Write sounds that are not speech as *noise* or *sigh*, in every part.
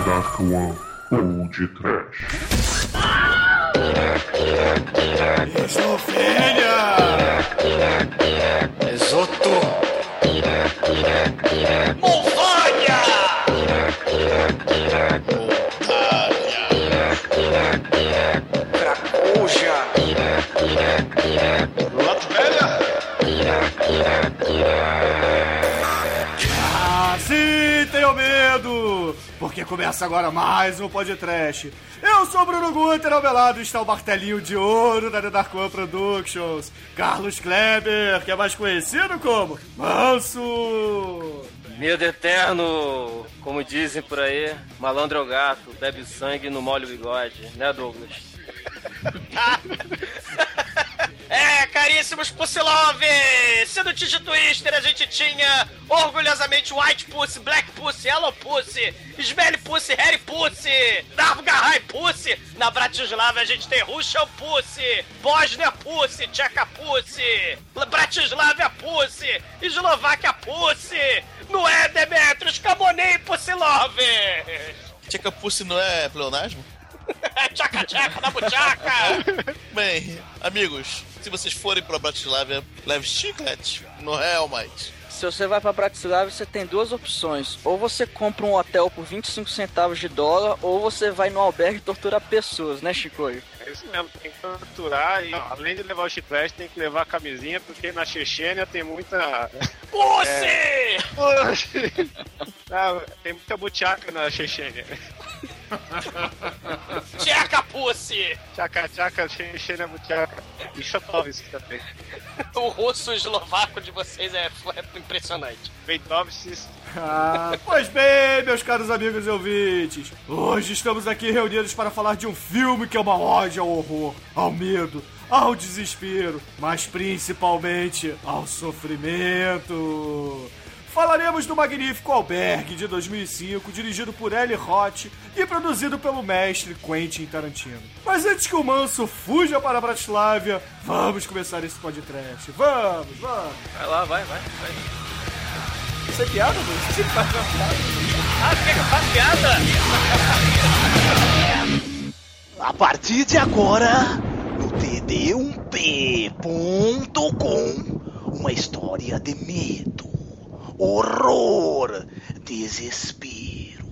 Dark One ou de Trash. Esofênia! Esoto! Monvânia! Cracoja! Latvélia! Ah, Porque começa agora mais um podcast. Eu sou o Bruno Guter, ao meu lado está o martelinho de ouro da The Dark One Productions, Carlos Kleber, que é mais conhecido como Manso! Medo eterno, como dizem por aí, malandro é o gato, bebe sangue e não molha o bigode, né, Douglas? *laughs* É, caríssimos Pussilove! Sendo Tigi Twister, a gente tinha orgulhosamente White Pussy, Black Pussy, Yellow Pussy, Smelly Pussy, Harry Pussy, Narvgahai Pussy. Na Bratislava a gente tem Russian Pussy, Bosnia Pussy, Tcheca Pussy, Bratislava Pussy, Eslováquia Pussy. Não é, Demetrius? Camonei Pussilove! Tcheca Pussy não é pleonasmo? *laughs* tchaca, tchaca, na buchaca! *laughs* Bem, amigos, se vocês forem pra Bratislava, leve chiclete, não é mais. Se você vai pra Bratislava, você tem duas opções. Ou você compra um hotel por 25 centavos de dólar, ou você vai no albergue e tortura pessoas, né, Chicoio? É isso mesmo, tem que torturar e além de levar o chiclete, tem que levar a camisinha, porque na Chechênia tem muita. *laughs* Pussy! *laughs* Ah, tem muita butiaca na Chechênia. *laughs* Tcheca Pussy! Tchaca, tchaca, Chechênia, butiaca. E Chotovsk também. O russo eslovaco de vocês é, é impressionante. Veitovskis. Ah, pois bem, meus caros amigos e ouvintes, hoje estamos aqui reunidos para falar de um filme que é uma ode ao horror, ao medo, ao desespero, mas principalmente ao sofrimento. Falaremos do magnífico Albergue de 2005, dirigido por Eli Roth e produzido pelo mestre Quentin Tarantino. Mas antes que o Manso fuja para Bratislava, vamos começar esse podcast. Vamos, vamos. Vai lá, vai, vai, vai. Isso é piada, mano? Você faz uma piada? Ah, quer que eu faça piada? A partir de agora, no td1p.com, uma história de medo, horror, desespero.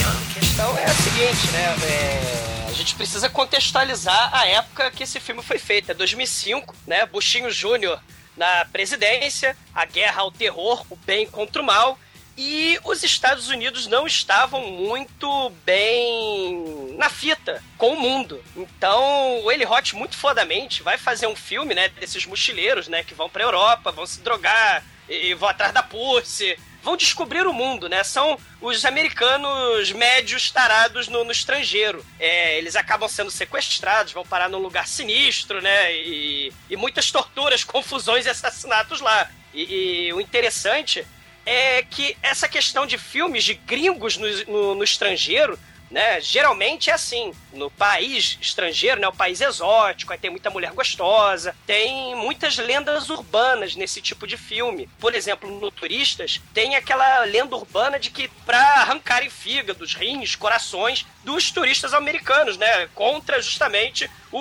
A questão é a seguinte, né? é, a gente precisa contextualizar a época que esse filme foi feito. É 2005, né? Buchinho Júnior na presidência, a guerra ao terror, o bem contra o mal. E os Estados Unidos não estavam muito bem na fita com o mundo. Então, o Eli Roth, muito fodamente, vai fazer um filme, né, desses mochileiros, né, que vão pra Europa, vão se drogar e vão atrás da Pussy, vão descobrir o mundo, né? São os americanos médios tarados no, no estrangeiro. É, eles acabam sendo sequestrados, vão parar num lugar sinistro, né? E, e muitas torturas, *laughs* confusões e assassinatos lá. E, e o interessante é que essa questão de filmes de gringos no, no, no estrangeiro né? Geralmente é assim, no país estrangeiro, né? O país exótico, aí tem muita mulher gostosa, tem muitas lendas urbanas nesse tipo de filme. Por exemplo, no Turistas, tem aquela lenda urbana de que para arrancarem fígados, rins, corações dos turistas americanos, né? Contra justamente o,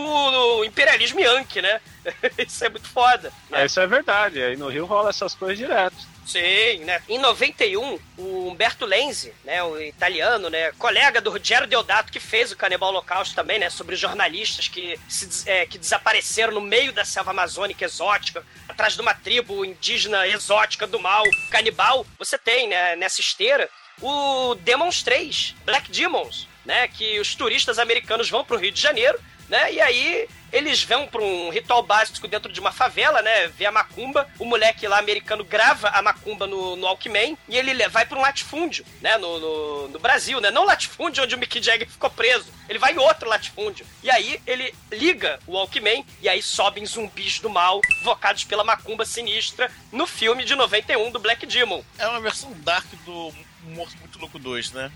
o imperialismo yankee, né? *laughs* Isso é muito foda. né? É, isso é verdade, aí no Rio rola essas coisas direto. Sim, né? Em 91, o Humberto Lenzi, né, o italiano, né, colega do Ruggero Deodato, que fez o Canibal Holocausto também, né, sobre jornalistas que, se, é, que desapareceram no meio da selva amazônica exótica, atrás de uma tribo indígena exótica do mal, canibal. Você tem, né, nessa esteira, o Demons 3, Black Demons, né, que os turistas americanos vão pro Rio de Janeiro, né, e aí eles vão para um ritual básico dentro de uma favela, né? Vê a macumba. O moleque lá americano grava a macumba no, no Walkman e ele le- vai para um latifúndio, né? No, no, no Brasil, né? Não latifúndio onde o Mick Jagger ficou preso. Ele vai em outro latifúndio. E aí ele liga o Walkman e aí sobem zumbis do mal, invocados pela macumba sinistra, no filme de 91 do Black Demon. É uma versão dark do Morto Muito Louco 2, né?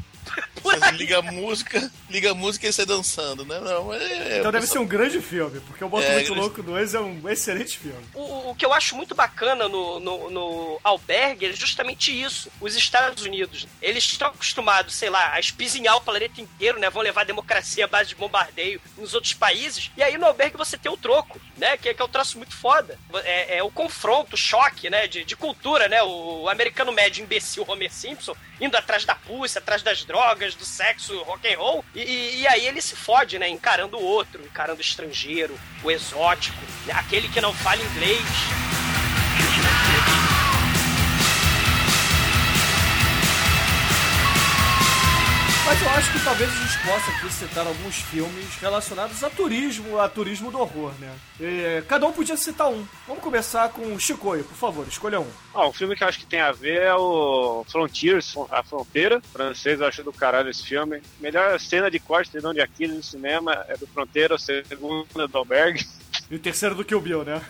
Liga a música, liga a música e sai dançando, né? Não, é, Então deve ser um grande filme, porque o Boto É, Muito grande- Louco 2 é um excelente filme. O, o que eu acho muito bacana no, no, no albergue é justamente isso. Os Estados Unidos, eles estão acostumados, sei lá, a espizinhar o planeta inteiro, né? Vão levar a democracia à base de bombardeio nos outros países. E aí no albergue você tem o troco, né? Que, que é um troço muito foda. É, é o confronto, o choque, né? De, de cultura, né? O americano médio imbecil Homer Simpson indo atrás da pulsa, atrás das drogas, do sexo, rock and roll. E, e- e aí ele se fode, né? Encarando o outro, encarando o estrangeiro, o exótico, né, aquele que não fala inglês. Mas eu acho que talvez a gente possa aqui citar alguns filmes relacionados a turismo, a turismo do horror, né? É, cada um podia citar um. Vamos começar com o Chicoio, por favor, escolha um. Ó, um filme que eu acho que tem a ver é o Frontiers, A Fronteira. Francês, eu acho do caralho esse filme. Melhor cena de corte de de Aquiles no cinema é do Fronteira, o segundo é do Albergue, E o terceiro do Kill Bill, né?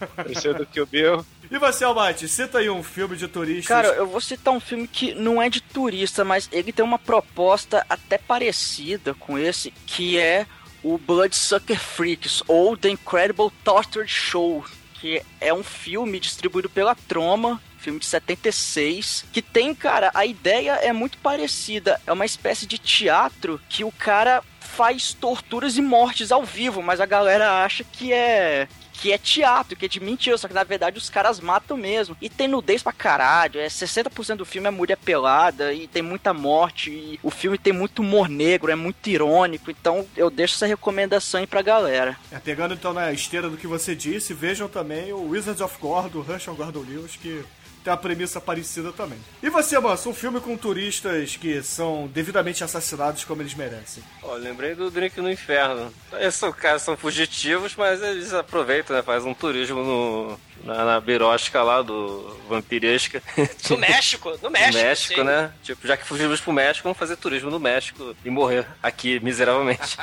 o *laughs* terceiro do Kill Bill. E você, Almighty, cita aí um filme de turistas. Cara, eu vou citar um filme que não é de turista, mas ele tem uma proposta até parecida com esse, que é o Bloodsucker Freaks, ou The Incredible Torture Show, que é um filme distribuído pela Troma, filme de 76, que tem, cara, a ideia é muito parecida, é uma espécie de teatro que o cara faz torturas e mortes ao vivo, mas a galera acha que é que é teatro, que é de mentira, só que na verdade os caras matam mesmo. E tem nudez pra caralho, é 60% do filme é mulher pelada e tem muita morte e o filme tem muito humor negro, é muito irônico, então eu deixo essa recomendação aí pra galera. É, pegando então na esteira do que você disse, vejam também o Wizards of Gore, do Herschel Gordon Lewis, que tem a premissa parecida também. E você, Manso, um filme com turistas que são devidamente assassinados como eles merecem. Ó, lembrei do Drink no Inferno. Esses caras são fugitivos, mas eles aproveitam, né? Faz um turismo no, na, na birosca lá do Vampiresca. *laughs* No México, no México. México, sim. né? Tipo, já que fugimos pro México, vamos fazer turismo no México e morrer aqui miseravelmente.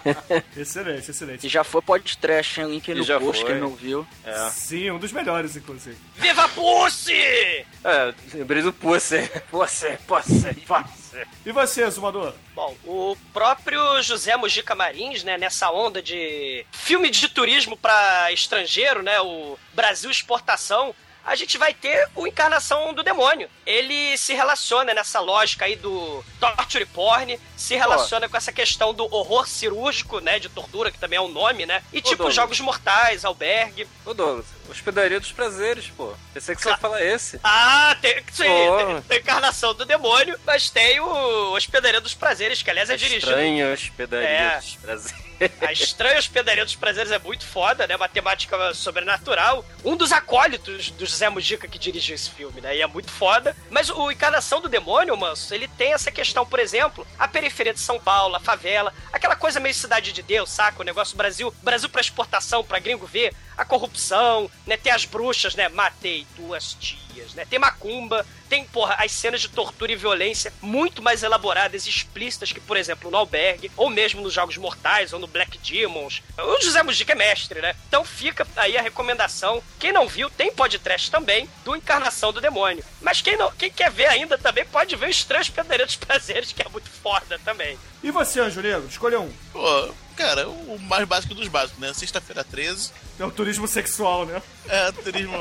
*laughs* Excelente, excelente. E já foi podcast, hein? No já post, foi. quem não viu. É. Sim, um dos melhores, inclusive. Viva Pussy! É, lembrei do *laughs* Pussy. Pussy, Pussy, Pussy. E você, Zumador? Bom, o próprio José Mujica Marins, né, nessa onda de filme de turismo para estrangeiro, né, o Brasil Exportação, a gente vai ter o Encarnação do Demônio. Ele se relaciona nessa lógica aí do torture porn, se relaciona com essa questão do horror cirúrgico, né, de tortura, que também é um nome, né, e tipo Douglas. Jogos Mortais, Albergue. Ô Douglas, Hospedaria dos Prazeres, pô. Pensei que você ia falar esse. Ah, tem, sim, tem, tem Encarnação do Demônio, mas tem o Hospedaria dos Prazeres, que aliás é dirigido Estranha Hospedaria É. dos Prazeres. A estranha hospedaria dos prazeres é muito foda, né? Matemática sobrenatural. Um dos acólitos do José Mujica que dirigiu esse filme, né? E é muito foda. Mas o Encarnação do Demônio, manso, ele tem essa questão, por exemplo, a periferia de São Paulo, a favela, aquela coisa meio cidade de Deus, saca? O negócio Brasil, Brasil pra exportação, pra gringo ver, a corrupção, né? Tem as bruxas, né? Matei duas tias, né? Tem macumba, tem, porra, as cenas de tortura e violência muito mais elaboradas e explícitas que, por exemplo, no Albergue, ou mesmo nos Jogos Mortais, ou no Black Demons. O José Mujica é mestre, né? Então fica aí a recomendação. Quem não viu, tem podcast também do Encarnação do Demônio. Mas quem, não, quem quer ver ainda também pode ver o Estranhos Pedreiros Prazeres, que é muito foda também. E você, Anjo Negro? Escolha um. Pô, cara, o mais básico dos básicos, né? Sexta-feira 13. É o turismo sexual, né? É, turismo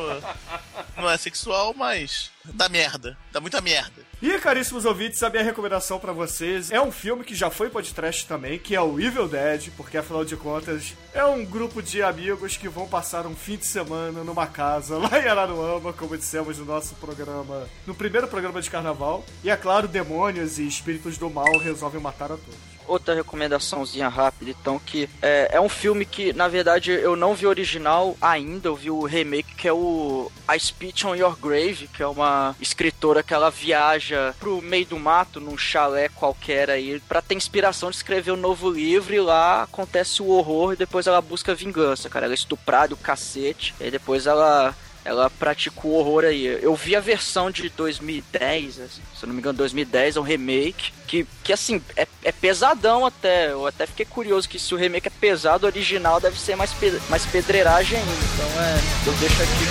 não é sexual, mas dá merda. Dá muita merda. E, caríssimos ouvintes, a minha recomendação pra vocês é um filme que já foi podcast também, que é o Evil Dead, porque afinal de contas é um grupo de amigos que vão passar um fim de semana numa casa *laughs* lá em Araruama, como dissemos no nosso programa, no primeiro programa de carnaval. E é claro, demônios e espíritos do mal resolvem matar a todos. Outra recomendaçãozinha rápida, então, que é, é um filme que, na verdade, eu não vi original ainda, eu vi o remake, que é o A Speech on Your Grave, que é uma escritora que ela viaja pro meio do mato, num chalé qualquer aí, pra ter inspiração de escrever um novo livro, e lá acontece o horror, e depois ela busca vingança, cara. Ela é estuprada, o cacete, e depois ela ela praticou horror aí. Eu vi a versão de 2010, assim, se eu não me engano, 2010, é um remake, que, que assim, é, é pesadão até. Eu até fiquei curioso que se o remake é pesado, o original deve ser mais, pe mais pedreiragem ainda. Então é, eu deixo aqui.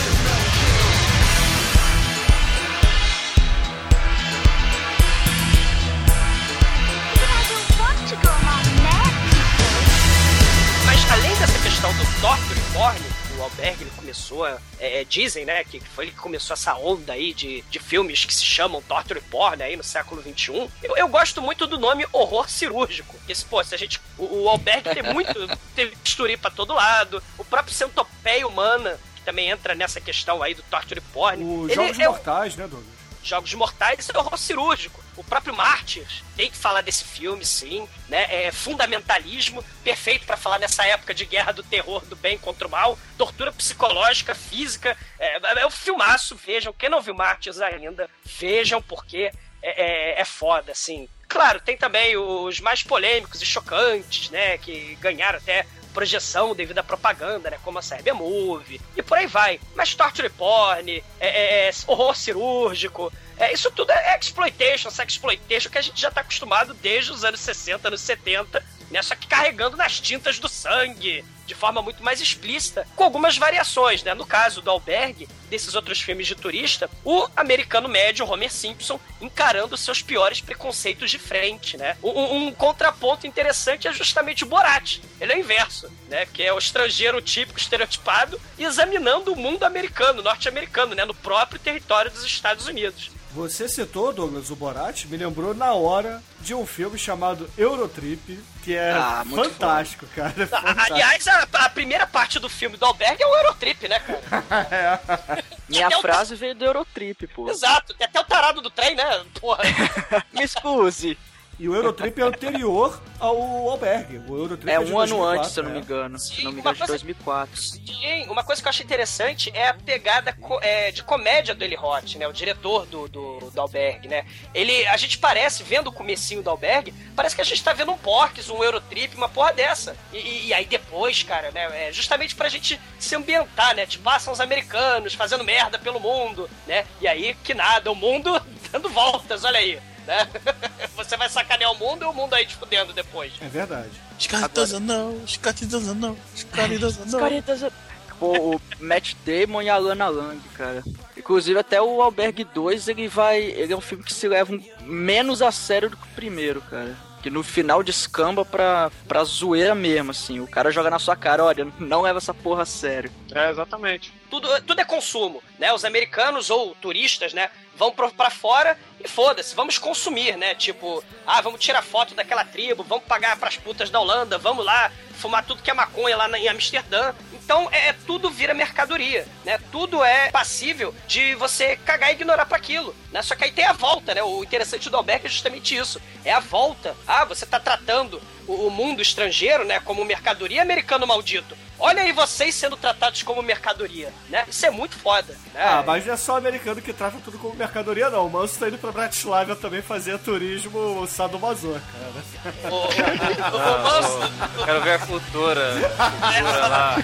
Mas além dessa questão do Thor do Alberg, ele começou, a, é, é, dizem, né, que foi ele que começou essa onda aí de, de filmes que se chamam torture porn aí no século XXI. Eu, eu gosto muito do nome horror cirúrgico. Esse, pô, se a gente, o, o Alberg tem muito, *laughs* teve bisturi pra todo lado, o próprio centopeia humana, que também entra nessa questão aí do torture porn. Os Jogos é Mortais, né, Douglas? Jogos Mortais é horror cirúrgico. O próprio Mártires tem que falar desse filme, sim. Né? É fundamentalismo, perfeito pra falar nessa época de guerra do terror, do bem contra o mal. Tortura psicológica, física. É, é um filmaço, vejam. Quem não viu Mártires ainda, vejam, porque é, é, é foda, assim. Claro, tem também os mais polêmicos e chocantes, né? Que ganharam até projeção devido à propaganda, né? Como a Serbia Movie e por aí vai. Mas torture porn, é, é, é horror cirúrgico, é, isso tudo é exploitation, sexploitation, que a gente já tá acostumado desde os anos 60, anos 70, né? Só que carregando nas tintas do sangue, de forma muito mais explícita, com algumas variações, né? No caso do Albergue, desses outros filmes de turista, o americano médio, Homer Simpson, encarando seus piores preconceitos de frente, né? Um, um contraponto interessante é justamente o Borat. Ele é o inverso, né? Que é o estrangeiro típico, estereotipado, examinando o mundo americano, norte-americano, né? No próprio território dos Estados Unidos. Você citou, Douglas, o Borat, me lembrou na hora de um filme chamado Eurotrip, que é Ah, fantástico, cara. é fantástico. Aliás, a, a primeira parte do filme do Albergue é o Eurotrip, né, cara? *laughs* Minha Até o- frase veio do Eurotrip, pô. Exato, tem até o tarado do trem, né? Porra. *laughs* Me excuse. E o Eurotrip é anterior ao Albergue. O Eurotrip É de um ano 2004, antes, se eu não me é. engano. Se não me uma engano, de coisa- 2004. Sim, uma coisa que eu achei interessante é a pegada co- é, de comédia do Eli Roth, né? O diretor do, do, do Albergue, né? Ele, a gente parece, vendo o comecinho do Albergue, parece que a gente tá vendo um Porks, um Eurotrip, uma porra dessa. E, e- e aí depois, cara, né? É justamente pra gente se ambientar, né? Tipo, ah, são os americanos fazendo merda pelo mundo, né? E aí, que nada, o mundo *laughs* dando voltas, olha aí. Né? *laughs* Você vai sacanear o mundo e o mundo aí te fudendo depois. É verdade. Scotty doesn't know, Scotty doesn't know, Scotty doesn't know. Pô, o Matt Damon e a Lana Lang, cara. Inclusive, até o Albergue 2, ele vai. Ele é um filme que se leva um- menos a sério do que o primeiro, cara. Que no final descamba pra, pra zoeira mesmo, assim. O cara joga na sua cara, olha, não leva essa porra a sério. É, exatamente. Tudo, tudo é consumo, né? Os americanos ou turistas, né? Vão pra fora e foda-se, vamos consumir, né? Tipo, ah, vamos tirar foto daquela tribo, vamos pagar pras putas da Holanda, vamos lá fumar tudo que é maconha lá em Amsterdã. Então, é, é- tudo vira mercadoria, né? Tudo é passível de você cagar e ignorar para aquilo, né? Só que aí tem a volta, né? O interessante do Albergue é justamente isso. É a volta. Ah, você tá tratando o mundo estrangeiro, né, como mercadoria americano maldito. Olha aí vocês sendo tratados como mercadoria, né? Isso é muito foda, né? Ah, mas não é só o americano que trata tudo como mercadoria, não. O Manso tá indo pra Bratislava também fazer turismo sadomaso, cara. O, o, o, o Manso- Quero ver a cultura. *laughs* cultura lá.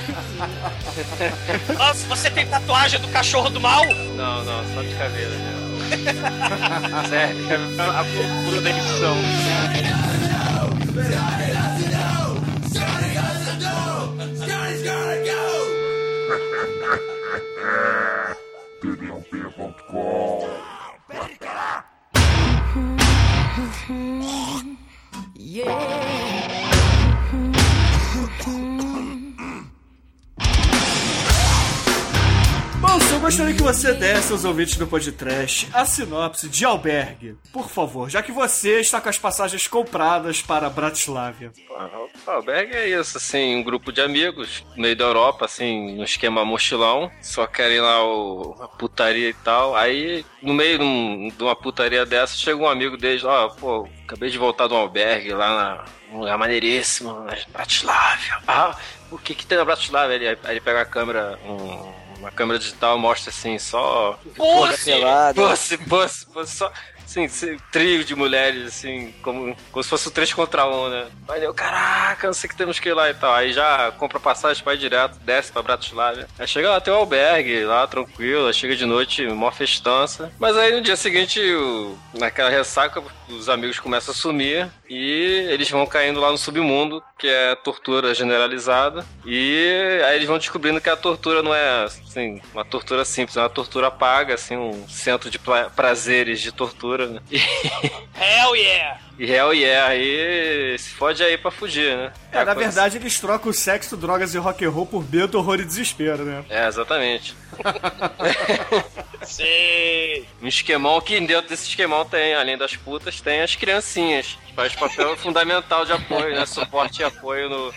Manso, você tem tatuagem do cachorro do mal? Não, não, só de caveira. né? *laughs* Sério, a cultura da edição. Scotty has to do! Scotty's gotta go! Did you people call? yeah. *laughs* Manso, eu gostaria que você desse aos ouvintes do podcast a sinopse de Albergue, por favor, já que você está com as passagens compradas para Bratislava. Albergue é isso, assim, um grupo de amigos no meio da Europa, assim, no esquema mochilão, só querem lá o, a putaria e tal. Aí, no meio de, um- de uma putaria dessa, chega um amigo deles, ó, pô, acabei de voltar um albergue lá na, num lugar maneiríssimo, na Bratislava. Ah, o que que tem na Bratislava? Ele, ele pega a câmera, um- uma câmera digital, mostra assim, só Pelada. Fosse, fosse, fosse só. Assim, trio de mulheres, assim, como, como se fosse o 3 contra 1, né? Aí eu, caraca, não sei que temos que ir lá e tal. Aí já compra passagem, vai direto, desce pra Bratislava. Aí chega lá, tem um albergue lá, tranquilo, aí chega de noite, mó festança. Mas aí no dia seguinte, o- naquela ressaca, os amigos começam a sumir e eles vão caindo lá no submundo, que é tortura generalizada. E aí eles vão descobrindo que a tortura não é, assim, uma tortura simples, é uma tortura paga, assim, um centro de prazeres de tortura né? *laughs* E, Hell yeah! e hell yeah, aí se fode aí pra fugir, né? É, na a coisa- verdade, eles trocam sexo, drogas e rock and roll por medo, horror e desespero, né? É, exatamente. Sim! *laughs* Um esquemão que dentro desse esquemão tem, além das putas, tem as criancinhas. Que faz papel fundamental de apoio, né? Suporte e apoio no.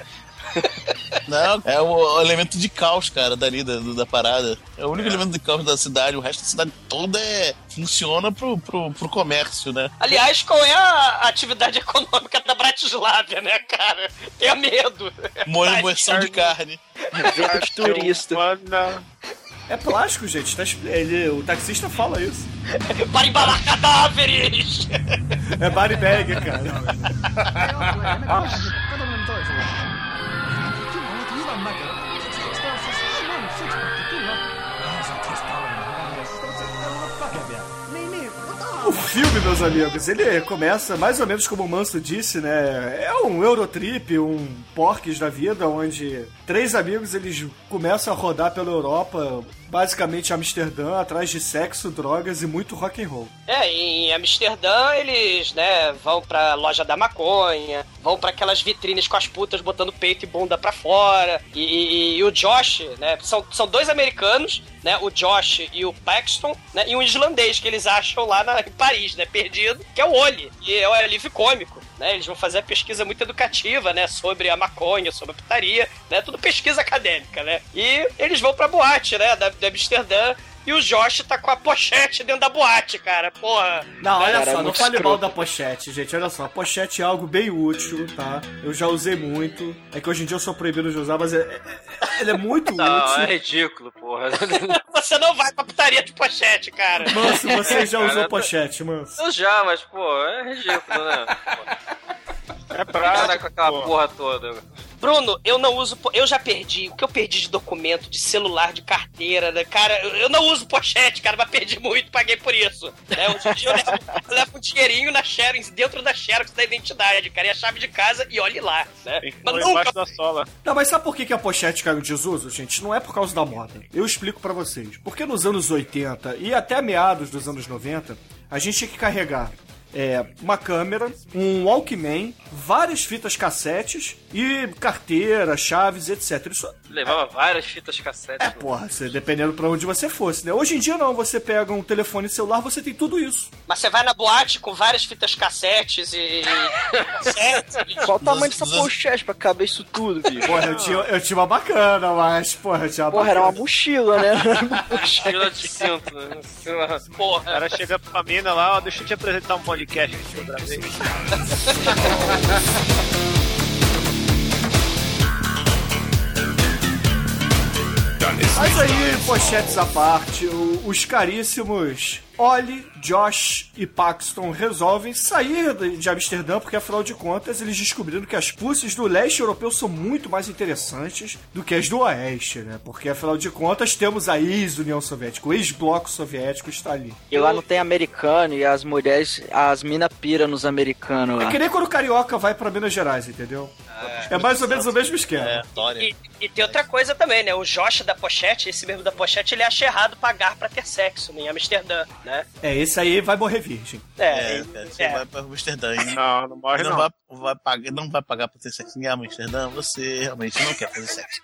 Não, é o, elemento de caos, cara, dali da, da parada. É o único elemento de caos da cidade. O resto da cidade toda é, funciona pro, pro, pro comércio, né? Aliás, qual é a atividade *laughs* econômica da Bratislávia, né, cara? Tenha medo. Mo- Moção de carne. Venda de turista. É plástico, gente. tá ele- o taxista fala isso. *laughs* Para embalar cadáveres! É body bag, cara. O filme, meus amigos, ele começa mais ou menos como o Manso disse, né? É um Eurotrip, um Porques da vida, onde três amigos eles começam a rodar pela Europa, basicamente Amsterdã, atrás de sexo, drogas e muito rock and roll. É, em Amsterdã eles, né, vão pra loja da maconha, vão pra aquelas vitrines com as putas botando peito e bunda pra fora. E, e- e o Josh, né, são, são dois americanos, né, o Josh e o Paxton, né, e um islandês que eles acham lá na, em Paris, né, perdido, que é o Oli, e é o alívio cômico. Né, eles vão fazer a pesquisa muito educativa, né, sobre a maconha, sobre a putaria, né, tudo pesquisa acadêmica, né. E eles vão pra boate, né, da, da Amsterdã, e o Josh tá com a pochete dentro da boate, cara, porra. Não, olha Cara, só, não muito fale escroto. mal da pochete, gente. Olha só, a pochete é algo bem útil, tá? Eu já usei muito. É que hoje em dia eu sou proibido de usar, mas é, é- é- ele é muito *laughs* Não, é útil. ridículo, porra. *laughs* Você não vai pra putaria de pochete, cara. Manso, você já Cara, usou pochete, Manso. Eu já, mas, pô, é ridículo, né? *laughs* é prático. com aquela pô. porra toda. Bruno, eu não uso. Eu já perdi. O que eu perdi de documento, de celular, de carteira, né? Cara, eu eu não uso pochete, cara, mas perdi muito, paguei por isso. Né? Hoje em dia eu levo, eu levo um dinheirinho na Xerox, dentro da Xerox da identidade, cara, e a chave de casa e olhe lá, né? Que Mas nunca da sola. Não, mas sabe por que, que a pochete caiu em desuso, gente? Não é por causa da moda. Eu explico pra vocês. Porque nos anos 80 e até meados dos anos 90, a gente tinha que carregar é, uma câmera, um Walkman, várias fitas cassetes e carteira, chaves, etc. Isso Levava várias fitas cassete. É, porra, você, dependendo pra onde você fosse, né? Hoje em dia não, você pega um telefone celular, você tem tudo isso. Mas você vai na boate com várias fitas cassetes e. cassetes, *laughs* Qual o tamanho dessa pochete pra caber isso tudo, bicho? Porra, eu tinha, eu tinha uma bacana, mas, porra, eu tinha uma Porra, era uma bacana. mochila, né? *laughs* Pochete. Fila de cinto, né? Porra. cara chega pra mina lá, ó, deixa eu te apresentar um podcast outra vez. *laughs* Mas aí, pochetes à parte, os caríssimos Ollie, Josh e Paxton resolvem sair de Amsterdã porque, afinal de contas, eles descobriram que as pussies do leste europeu são muito mais interessantes do que as do oeste, né? Porque, afinal de contas, temos a ex-União Soviética, o ex-bloco soviético está ali. E lá não tem americano e as mulheres, as mina pira nos americanos É lá. que nem quando o carioca vai pra Minas Gerais, entendeu? É mais ou menos o mesmo esquema. É, história. E, e tem outra coisa também, né? O Josh da pochete, esse mesmo da pochete, ele acha errado pagar pra ter sexo em Amsterdã, né? É, esse aí vai morrer virgem. É, É, cara, você é. vai pra Amsterdã Não, não morre não, não. vai, vai pagar, não vai pagar pra ter sexo em Amsterdã, você realmente não quer fazer sexo.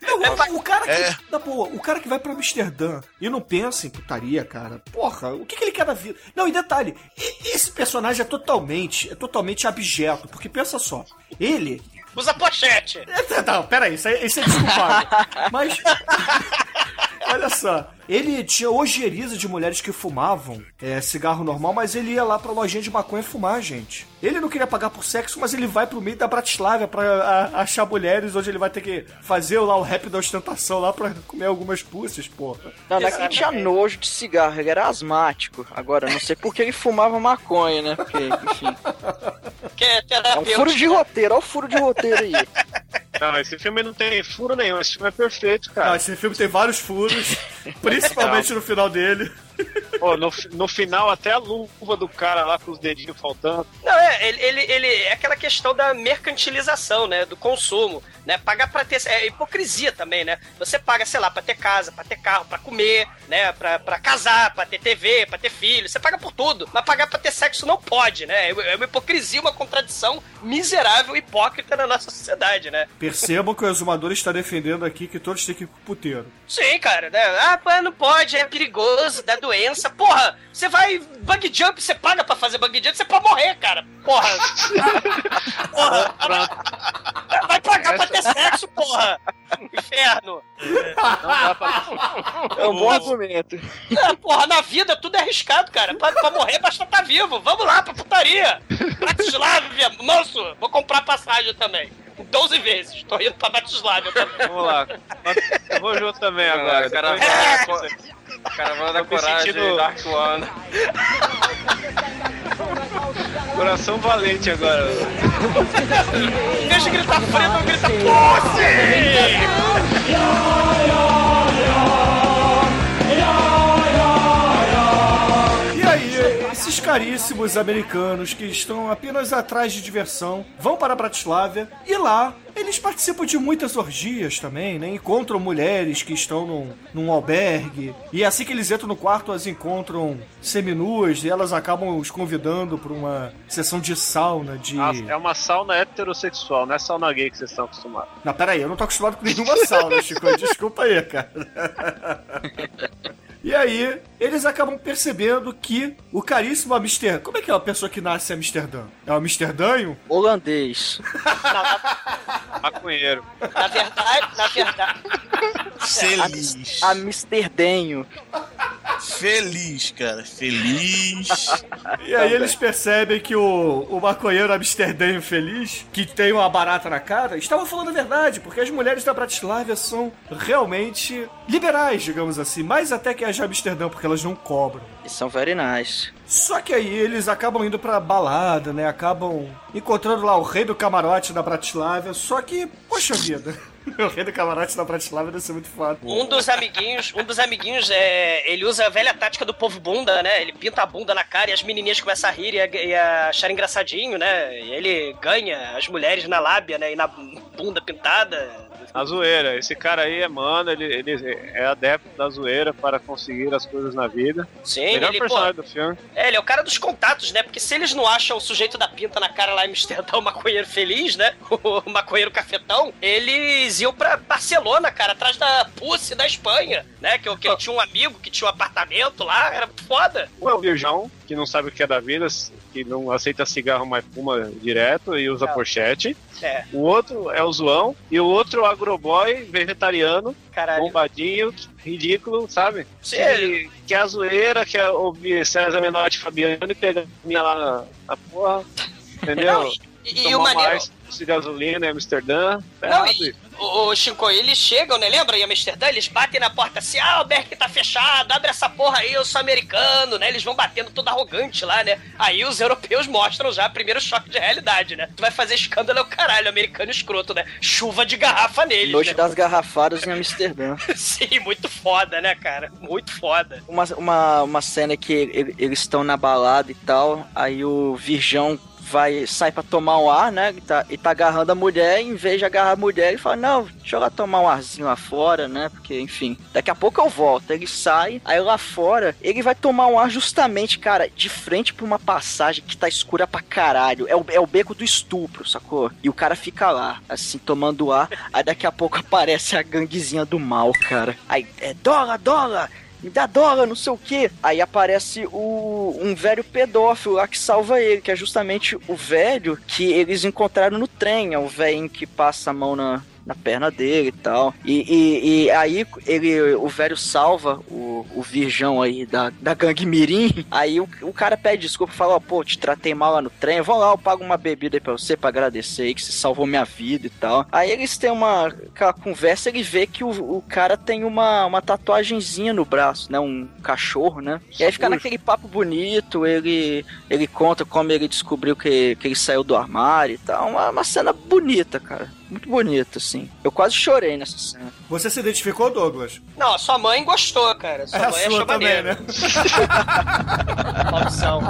Não, o cara que. É. Na boa, o cara que vai pra Amsterdã e não pensa em putaria, cara. Porra, o que, que ele quer da vida? Não, e detalhe, esse personagem é totalmente, é totalmente abjeto, porque pensa só, ele. Usa pochete! Não, peraí, isso é, isso é desculpável. *laughs* Mas. *laughs* Olha só, ele tinha ojeriza de mulheres que fumavam é, cigarro normal, mas ele ia lá pra lojinha de maconha fumar, gente. Ele não queria pagar por sexo, mas ele vai pro meio da Bratislava pra a- achar mulheres, onde ele vai ter que fazer lá o rap da ostentação lá pra comer algumas pussas, porra. Não, não é que ele tinha nojo de cigarro, ele era asmático. Agora, não sei por que ele fumava maconha, né? Porque, enfim. *laughs* Que é É um furo de roteiro, olha o furo de roteiro aí. Não, esse filme não tem furo nenhum, esse filme é perfeito, Não, cara. esse filme tem vários furos, *laughs* principalmente no final dele. Pô, no, no final, até a luva do cara lá com os dedinhos faltando. Não, é, ele, ele, ele é aquela questão da mercantilização, né? Do consumo, né? Pagar pra ter. É hipocrisia também, né? Você paga, sei lá, pra ter casa, pra ter carro, pra comer, né? Pra, pra casar, pra ter TV, pra ter filho. Você paga por tudo. Mas pagar pra ter sexo não pode, né? É uma hipocrisia, uma contradição miserável, hipócrita na nossa sociedade, né? Percebam que o exumador está defendendo aqui que todos têm que ir pro puteiro. Sim, cara, né? Ah, pô, não pode, é perigoso, dá doença. Porra, você vai bug jump, você paga pra fazer bug jump, você pode morrer, cara. Porra. *laughs* porra. Vai pagar pra ter sexo, porra. Inferno. É um bom argumento. É, porra, na vida tudo é arriscado, cara. Pra, pra morrer basta estar vivo. Vamos lá pra putaria. Bratislávia, moço, vou comprar passagem também. 12 vezes. Tô indo pra Bratislávia também. Vamos lá. Eu vou junto também agora. Cara, Depois- Caravana da Coragem, sentindo- Dark One. Coração valente agora. Em vez de gritar fredo, grita pussy! E aí, esses caríssimos americanos que estão apenas atrás de diversão vão para Bratislava e lá eles participam de muitas orgias também, né? Encontram mulheres que estão num, num albergue e assim que eles entram no quarto, as encontram seminuas e elas acabam os convidando para uma sessão de sauna de. Ah, É uma sauna heterossexual, não é sauna gay que vocês estão acostumados. Não, peraí, eu não tô acostumado com nenhuma sauna, Chico. *laughs* Desculpa aí, cara. *laughs* E aí, eles acabam percebendo que o caríssimo Amsterdã. Como é que é a pessoa que nasce em Amsterdã? É o Amsterdanho? Holandês. *laughs* Maconheiro. Na verdade, na verdade. Feliz. Amsterdenho. Feliz, cara. Feliz. E aí eles percebem que o, o maconheiro Amsterdã feliz, que tem uma barata na cara, estava falando a verdade, porque as mulheres da Bratislava são realmente liberais, digamos assim, mais até que as de Amsterdã, porque elas não cobram. E são very nice. Só que aí eles acabam indo pra balada, né? Acabam encontrando lá o rei do camarote da Bratislava. Só que, poxa vida, *laughs* o rei do camarote da Bratislava deve ser muito foda. Um dos amiguinhos, um dos amiguinhos, é, ele usa a velha tática do povo bunda, né? Ele pinta a bunda na cara e as menininhas começam a rir e a, e a achar engraçadinho, né? E ele ganha as mulheres na lábia, né? E na bunda pintada. A zoeira. Esse cara aí é mano, ele, ele é adepto da zoeira para conseguir as coisas na vida. Sim, Melhor ele, pô, personagem do filme. é, ele é o cara dos contatos, né? Porque se eles não acham o sujeito da pinta na cara lá em Amsterdã, *laughs* o maconheiro feliz, né? *laughs* O maconheiro cafetão, eles iam pra Barcelona, cara, atrás da Pussy da Espanha, né? Que, eu- que ele tinha um amigo que tinha um apartamento lá, era foda. Um é o virgão, que não sabe o que é da vida, que não aceita cigarro, mas fuma direto e usa Não. pochete. É, O outro é o zoão. E o outro é o agroboy, vegetariano, caralho. bombadinho, ridículo, sabe? Sim, Que, que é a zoeira, que é ouvir César Menotti Fabiano e pegar a minha lá na, na porra. *laughs* Entendeu? Não, e, e o maneiro. mais de gasolina em Amsterdã. Tá Não, errado e, isso. o, o Chico, eles chegam, né? Lembra em Amsterdã? Eles batem na porta assim: ah, o Berk tá fechado, abre essa porra aí, eu sou americano, né? Eles vão batendo todo arrogante lá, né? Aí os *laughs* europeus mostram já o primeiro choque de realidade, né? Tu vai fazer escândalo é o caralho, americano escroto, né? Chuva de garrafa neles, Noite né? das garrafadas em Amsterdã. *laughs* Sim, muito foda, né, cara? Muito foda. Uma, uma, uma cena que ele- eles estão na balada e tal, aí o Virgão vai, sai pra tomar um ar, né? E tá, e tá agarrando a mulher, em vez de agarrar a mulher, ele fala, não, deixa eu lá tomar um arzinho lá fora, né? Porque, enfim, daqui a pouco eu volto. Ele sai, aí lá fora, ele vai tomar um ar justamente, cara, de frente pra uma passagem que tá escura pra caralho. É o, é o beco do estupro, sacou? E o cara fica lá, assim, tomando ar, aí daqui a pouco *laughs* aparece a ganguezinha do mal, cara. Aí, é dólar, dólar! Me dá dólar, não sei o que. Aí aparece o, um velho pedófilo lá que salva ele, que é justamente o velho que eles encontraram no trem. É o velhinho que passa a mão na, na perna dele e tal. E, e, e aí ele, o velho salva o, o virgão aí da, da gangue Mirim. Aí o, o cara pede desculpa e fala: pô, te tratei mal lá no trem. Vou lá, eu pago uma bebida aí pra você pra agradecer aí que você salvou minha vida e tal. Aí eles têm uma aquela conversa. Ele vê que o, o cara tem uma, uma tatuagenzinha no braço, né? Um cachorro, né? E aí fica naquele papo bonito. Ele, ele conta como ele descobriu que, que ele saiu do armário e tal. Uma, uma cena bonita, cara muito bonito, assim. Eu quase chorei nessa cena. Você se identificou, Douglas? Não, a sua mãe gostou, cara. Sua é a mãe sua achou também, maneiro. né? *laughs* *laughs* Uma opção.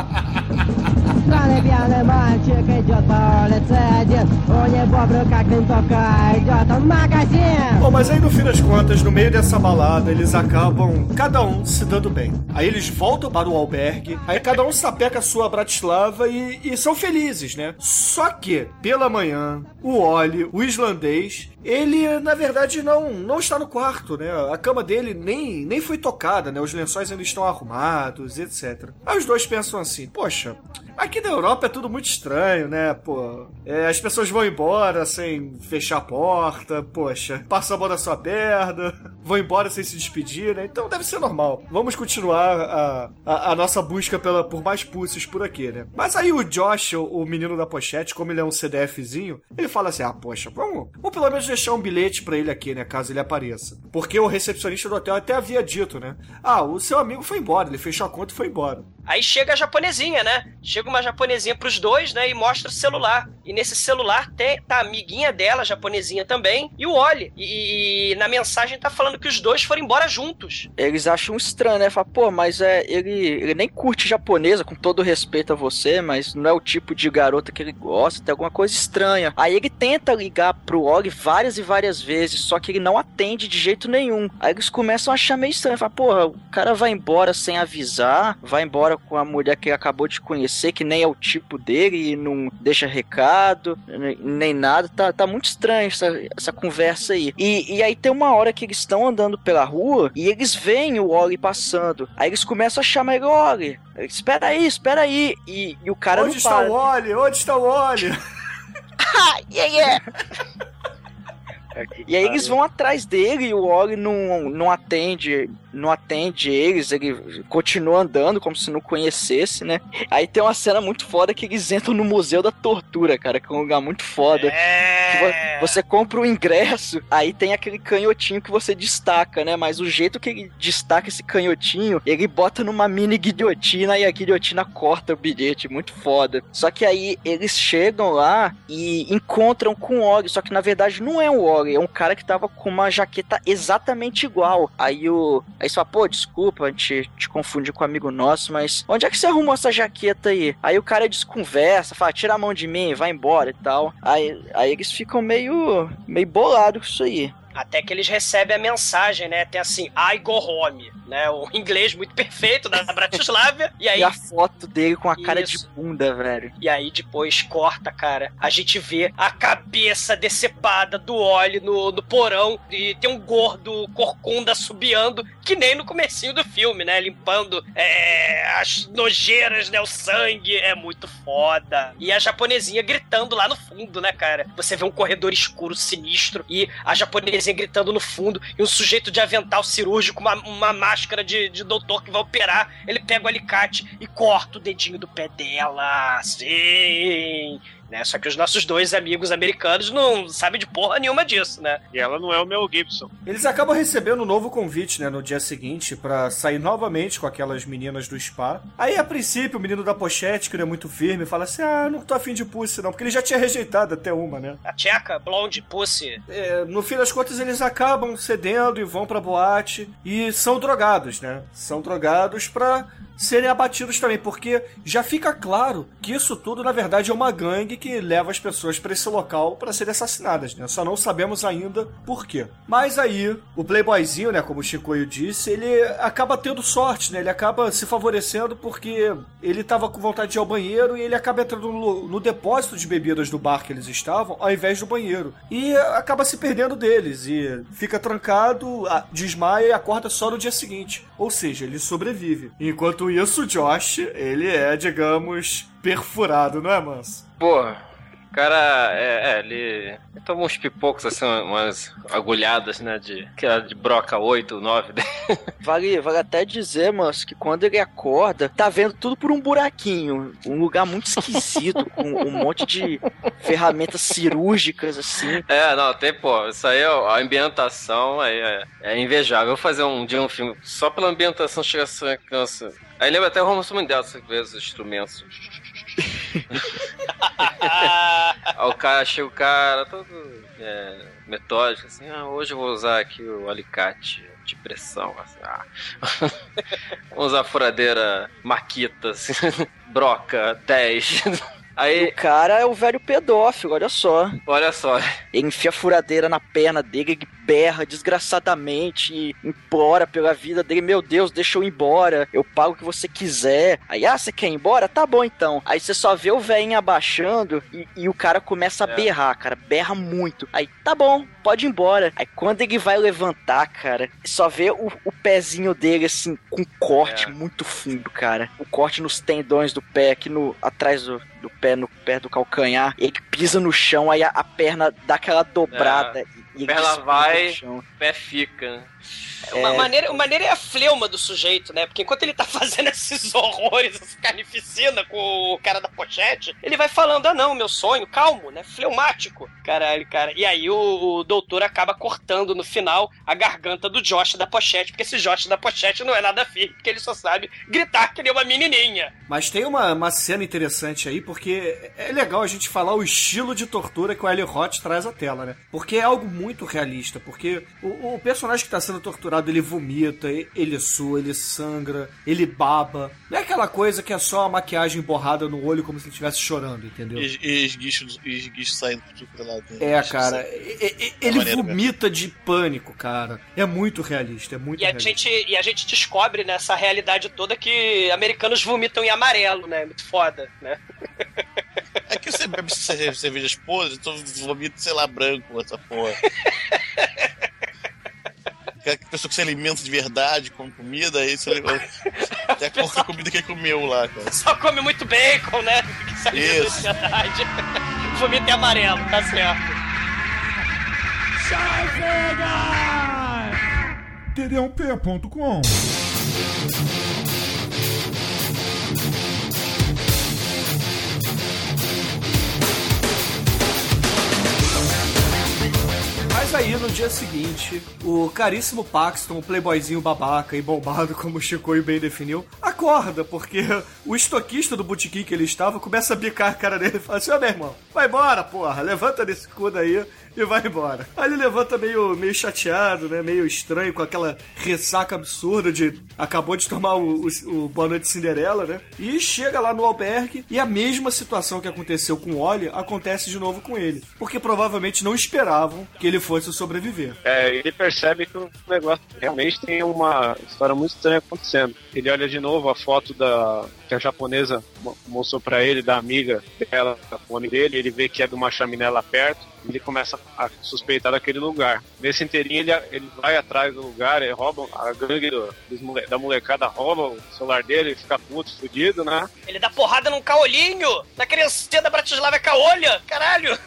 Bom, mas aí no fim das contas, no meio dessa balada, eles acabam cada um se dando bem. Aí eles voltam para o albergue, aí cada um sapeca a sua Bratislava e, e são felizes, né? Só que, pela manhã, o Oli, o islandês, ele, na verdade, não, não está no quarto, né? A cama dele nem, nem foi tocada, né? Os lençóis ainda estão arrumados, etc. Aí os dois pensam assim, poxa, aqui na Europa é tudo muito estranho, né? Pô, é, as pessoas vão embora sem fechar a porta, poxa, passa a mão na sua perna, *laughs* vão embora sem se despedir, né? Então deve ser normal. Vamos continuar a, a, a nossa busca pela, por mais pulses por aqui, né? Mas aí o Josh, o, o menino da pochete, como ele é um CDFzinho, ele fala assim, ah, poxa, vamos, vamos pelo menos deixar um bilhete pra ele aqui, né? Caso ele apareça. Porque o recepcionista do hotel até havia dito, né? Ah, o seu amigo foi embora, ele fechou a conta e foi embora. Aí chega a japonesinha, né? Chega uma japonesinha pros dois, né? E mostra o celular. E nesse celular tem, tá a amiguinha dela, a japonesinha também, e o Oli. E, e na mensagem tá falando que os dois foram embora juntos. Eles acham estranho, né? Fala, pô, mas é, ele, ele nem curte japonesa, com todo respeito a você, mas não é o tipo de garota que ele gosta, tem alguma coisa estranha. Aí ele tenta ligar pro Oli várias e várias vezes, só que ele não atende de jeito nenhum. Aí eles começam a achar meio estranho. Fala, porra, o cara vai embora sem avisar, vai embora com a mulher que ele acabou de conhecer, que nem é o tipo dele e não deixa recado, nem nada. Tá, tá muito estranho essa, essa conversa aí. E, e aí tem uma hora que eles estão andando pela rua e eles veem o Oli passando. Aí eles começam a chamar ele, Oli, espera aí, espera aí. E, e o cara Onde não está para. o Oli? Onde está o Oli? *laughs* Ah, yeah, yeah. *laughs* E aí eles vão atrás dele e o Oli não, não atende, não atende eles, ele continua andando como se não conhecesse, né? Aí tem uma cena muito foda que eles entram no Museu da Tortura, cara, que é um lugar muito foda. É. Você compra o ingresso, aí tem aquele canhotinho que você destaca, né? Mas o jeito que ele destaca esse canhotinho, ele bota numa mini guilhotina e a guilhotina corta o bilhete, muito foda. Só que aí eles chegam lá e encontram com o Og, só que na verdade não é o Og, é um cara que tava com uma jaqueta exatamente igual. Aí o. Aí você fala, pô, desculpa, a gente te confundiu com um amigo nosso, mas onde é que você arrumou essa jaqueta aí? Aí o cara desconversa, fala, tira a mão de mim, vai embora e tal. Aí, aí eles ficam meio. meio bolados com isso aí. Até que eles recebem a mensagem, né? Tem assim, I go home, né? O *laughs* inglês muito perfeito da Bratislava. E aí E a foto dele com a cara Isso. de bunda, velho. E aí depois corta, cara. A gente vê a cabeça decepada do Oli no, no porão. E tem um gordo corcunda subiando, que nem no comecinho do filme, né? Limpando é, as nojeiras, né? O sangue. É muito foda. E a japonesinha gritando lá no fundo, né, cara? Você vê um corredor escuro, sinistro. E a japonesinha gritando no fundo. E um sujeito de avental cirúrgico, uma, uma máscara de, de doutor que vai operar. Ele pega o alicate e corta o dedinho do pé dela. Sim. Né? Só que os nossos dois amigos americanos não sabem de porra nenhuma disso, né? E ela não é o Mel Gibson. Eles acabam recebendo um novo convite, né, no dia seguinte, pra sair novamente com aquelas meninas do spa. Aí, a princípio, o menino da pochete, que não é muito firme, fala assim: Ah, não tô afim de pussy, não, porque ele já tinha rejeitado até uma, né? A tcheca, blonde, pussy. É, no fim das contas, eles acabam cedendo e vão pra boate e são drogados, né? São drogados pra serem abatidos também, porque já fica claro que isso tudo, na verdade, é uma gangue que leva as pessoas pra esse local pra serem assassinadas, né? Só não sabemos ainda por quê. Mas aí, o playboyzinho, né, como o Chicoio disse, ele acaba tendo sorte, né? Ele acaba se favorecendo porque ele tava com vontade de ir ao banheiro e ele acaba entrando no, no depósito de bebidas do bar que eles estavam, ao invés do banheiro. E acaba se perdendo deles e fica trancado, desmaia e acorda só no dia seguinte. Ou seja, ele sobrevive. Enquanto isso, o Josh, ele é, digamos, perfurado, não é, Manso? O cara, é, é, ele, ele toma uns pipocos, assim, umas agulhadas, né, de, que era de broca 8, 9, 10. Vale, vale até dizer, mas que quando ele acorda, tá vendo tudo por um buraquinho. Um lugar muito esquisito, com um monte de ferramentas cirúrgicas, assim. É, não, tem, pô, isso aí, ó, a ambientação aí é, é invejável. Eu vou fazer um dia um filme só pela ambientação chega a ser criança. Aí lembra até o Ramos Mendel, você vê os instrumentos. Aí o cara chega o cara todo é, metódico, assim, ah, hoje eu vou usar aqui o alicate de pressão, assim, ah. *laughs* Vamos usar a furadeira Maquita, assim, *laughs* broca 10. Aí, O cara é o velho pedófilo, olha só. olha só, Ele enfia a furadeira na perna dele, ele berra desgraçadamente e implora pela vida dele. Meu Deus, deixa eu ir embora. Eu pago o que você quiser. Aí, ah, você quer ir embora? Tá bom então. Aí você só vê o velhinho abaixando e, e o cara começa a É. berrar, cara. Berra muito. Aí, tá bom, pode ir embora. Aí quando ele vai levantar, cara, só vê o, o pezinho dele assim, com corte É. muito fundo, cara. O corte nos tendões do pé, aqui no. atrás do, do pé, no pé do calcanhar. Ele pisa no chão, aí a, a perna dá aquela dobrada. e- e despenca vai. o pé fica. Uma maneira, uma maneira é a fleuma do sujeito, né? Porque enquanto ele tá *laughs* fazendo esses horrores, essa carnificina com o cara da pochete, ele vai falando: ah, não, meu sonho, calmo, né? Fleumático. Caralho, cara. E aí o, o doutor acaba cortando no final a garganta do Josh da pochete, porque esse Josh da pochete não é nada firme, porque ele só sabe gritar que nem uma menininha. Mas tem uma, uma cena interessante aí, porque é legal a gente falar o estilo de tortura que o Eli Roth traz à tela, né? Porque é algo muito realista, porque o, o personagem que tá sendo torturado, ele vomita, ele sua, ele sangra, ele baba. Não é aquela coisa que é só a maquiagem borrada no olho como se ele estivesse chorando, entendeu? E, e esguicho, esguicho saindo de tudo lá. É, cara, e- e- ele maneiro vomita de pânico, cara. É muito realista, é muito E a, realista. gente, e a gente descobre nessa realidade toda que americanos vomitam em amarelo, né? Muito foda, né? *laughs* É que você bebe ce- cervejas podres, então vomita, sei lá, branco, essa porra. Aquela pessoa que se alimenta de verdade com comida, aí você até da comida que ele comeu lá, cara. Só come muito bacon, né? Que se alimenta de Isso. verdade. Vomita em amarelo, tá certo. td1p.com Mas aí, no dia seguinte, o caríssimo Paxton, o playboyzinho babaca e bombado, *laughs* como o Chicoio bem definiu, acorda, porque o estoquista do botequim que ele estava começa a bicar a cara dele e fala assim, ô meu irmão, vai embora, porra, levanta desse cu daí e vai embora. Aí ele levanta meio, meio chateado, né, meio estranho, com aquela ressaca absurda de acabou de tomar o, o, o Boa Noite Cinderela, né, e chega lá no albergue e a mesma situação que aconteceu com o Oli acontece de novo com ele, porque provavelmente não esperavam que ele fosse sobreviver. É, ele percebe que o negócio realmente tem uma história muito estranha acontecendo. Ele olha de novo a foto da que a japonesa mo- mostrou pra ele, da amiga dela, da fone dele, ele vê que é de uma chaminé lá perto, ele começa a suspeitar daquele lugar. Nesse inteirinho ele, ele vai atrás do lugar, ele rouba, a gangue do- mole- da molecada rouba o celular dele, ele fica puto, fudido, né? Ele dá porrada num caolinho, na criancinha da Bratislava é caolha, caralho.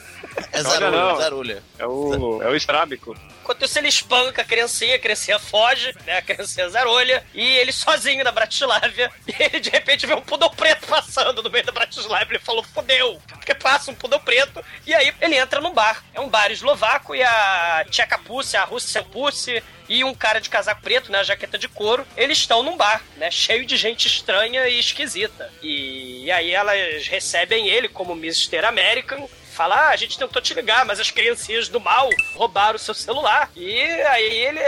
É zarulha, não. zarulha. É o, é o estrábico. Enquanto isso, ele espanca a criancinha, a criancinha foge, né? A criancinha zarolha, e ele sozinho na Bratislávia, *laughs* e ele de repente vê um pudor preto passando no meio da Bratislávia. Ele falou, fodeu, porque passa um pudor preto, e aí ele entra num bar. É um bar eslovaco, e a Tcheca Pussy, a Rússia Pussy, e um cara de casaco preto, né? Jaqueta de couro, eles estão num bar, né? Cheio de gente estranha e esquisita. E, aí elas recebem ele como Mr. American, Fala, ah, a gente tentou te ligar, mas as criancinhas do mal roubaram o seu celular. E aí ele-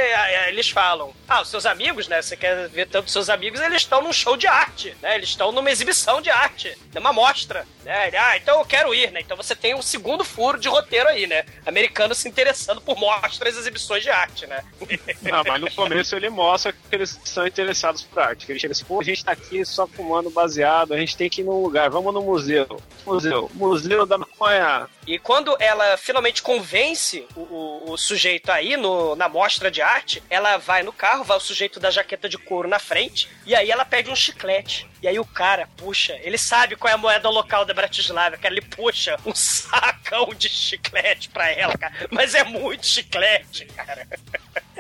eles falam: Ah, os seus amigos, né? Você quer ver tanto seus amigos, eles estão num show de arte, né? Eles estão numa exibição de arte, numa mostra, né? Ele, ah, então eu quero ir, né? Então você tem um segundo furo de roteiro aí, né? Americano se interessando por mostras e exibições de arte, né? *laughs* Não, mas no começo ele mostra que eles são interessados por arte. Que ele chega assim, pô, a gente tá aqui só fumando baseado, a gente tem que ir num lugar, vamos no museu. Museu, Museu da Maconha. E quando ela finalmente convence o, o- o sujeito aí no, na mostra de arte, ela vai no carro, vai o sujeito da jaqueta de couro na frente, e aí ela pede um chiclete. E aí o cara puxa, ele sabe qual é a moeda local da Bratislava, cara, ele puxa um sacão de chiclete pra ela, cara. Mas é muito chiclete, cara.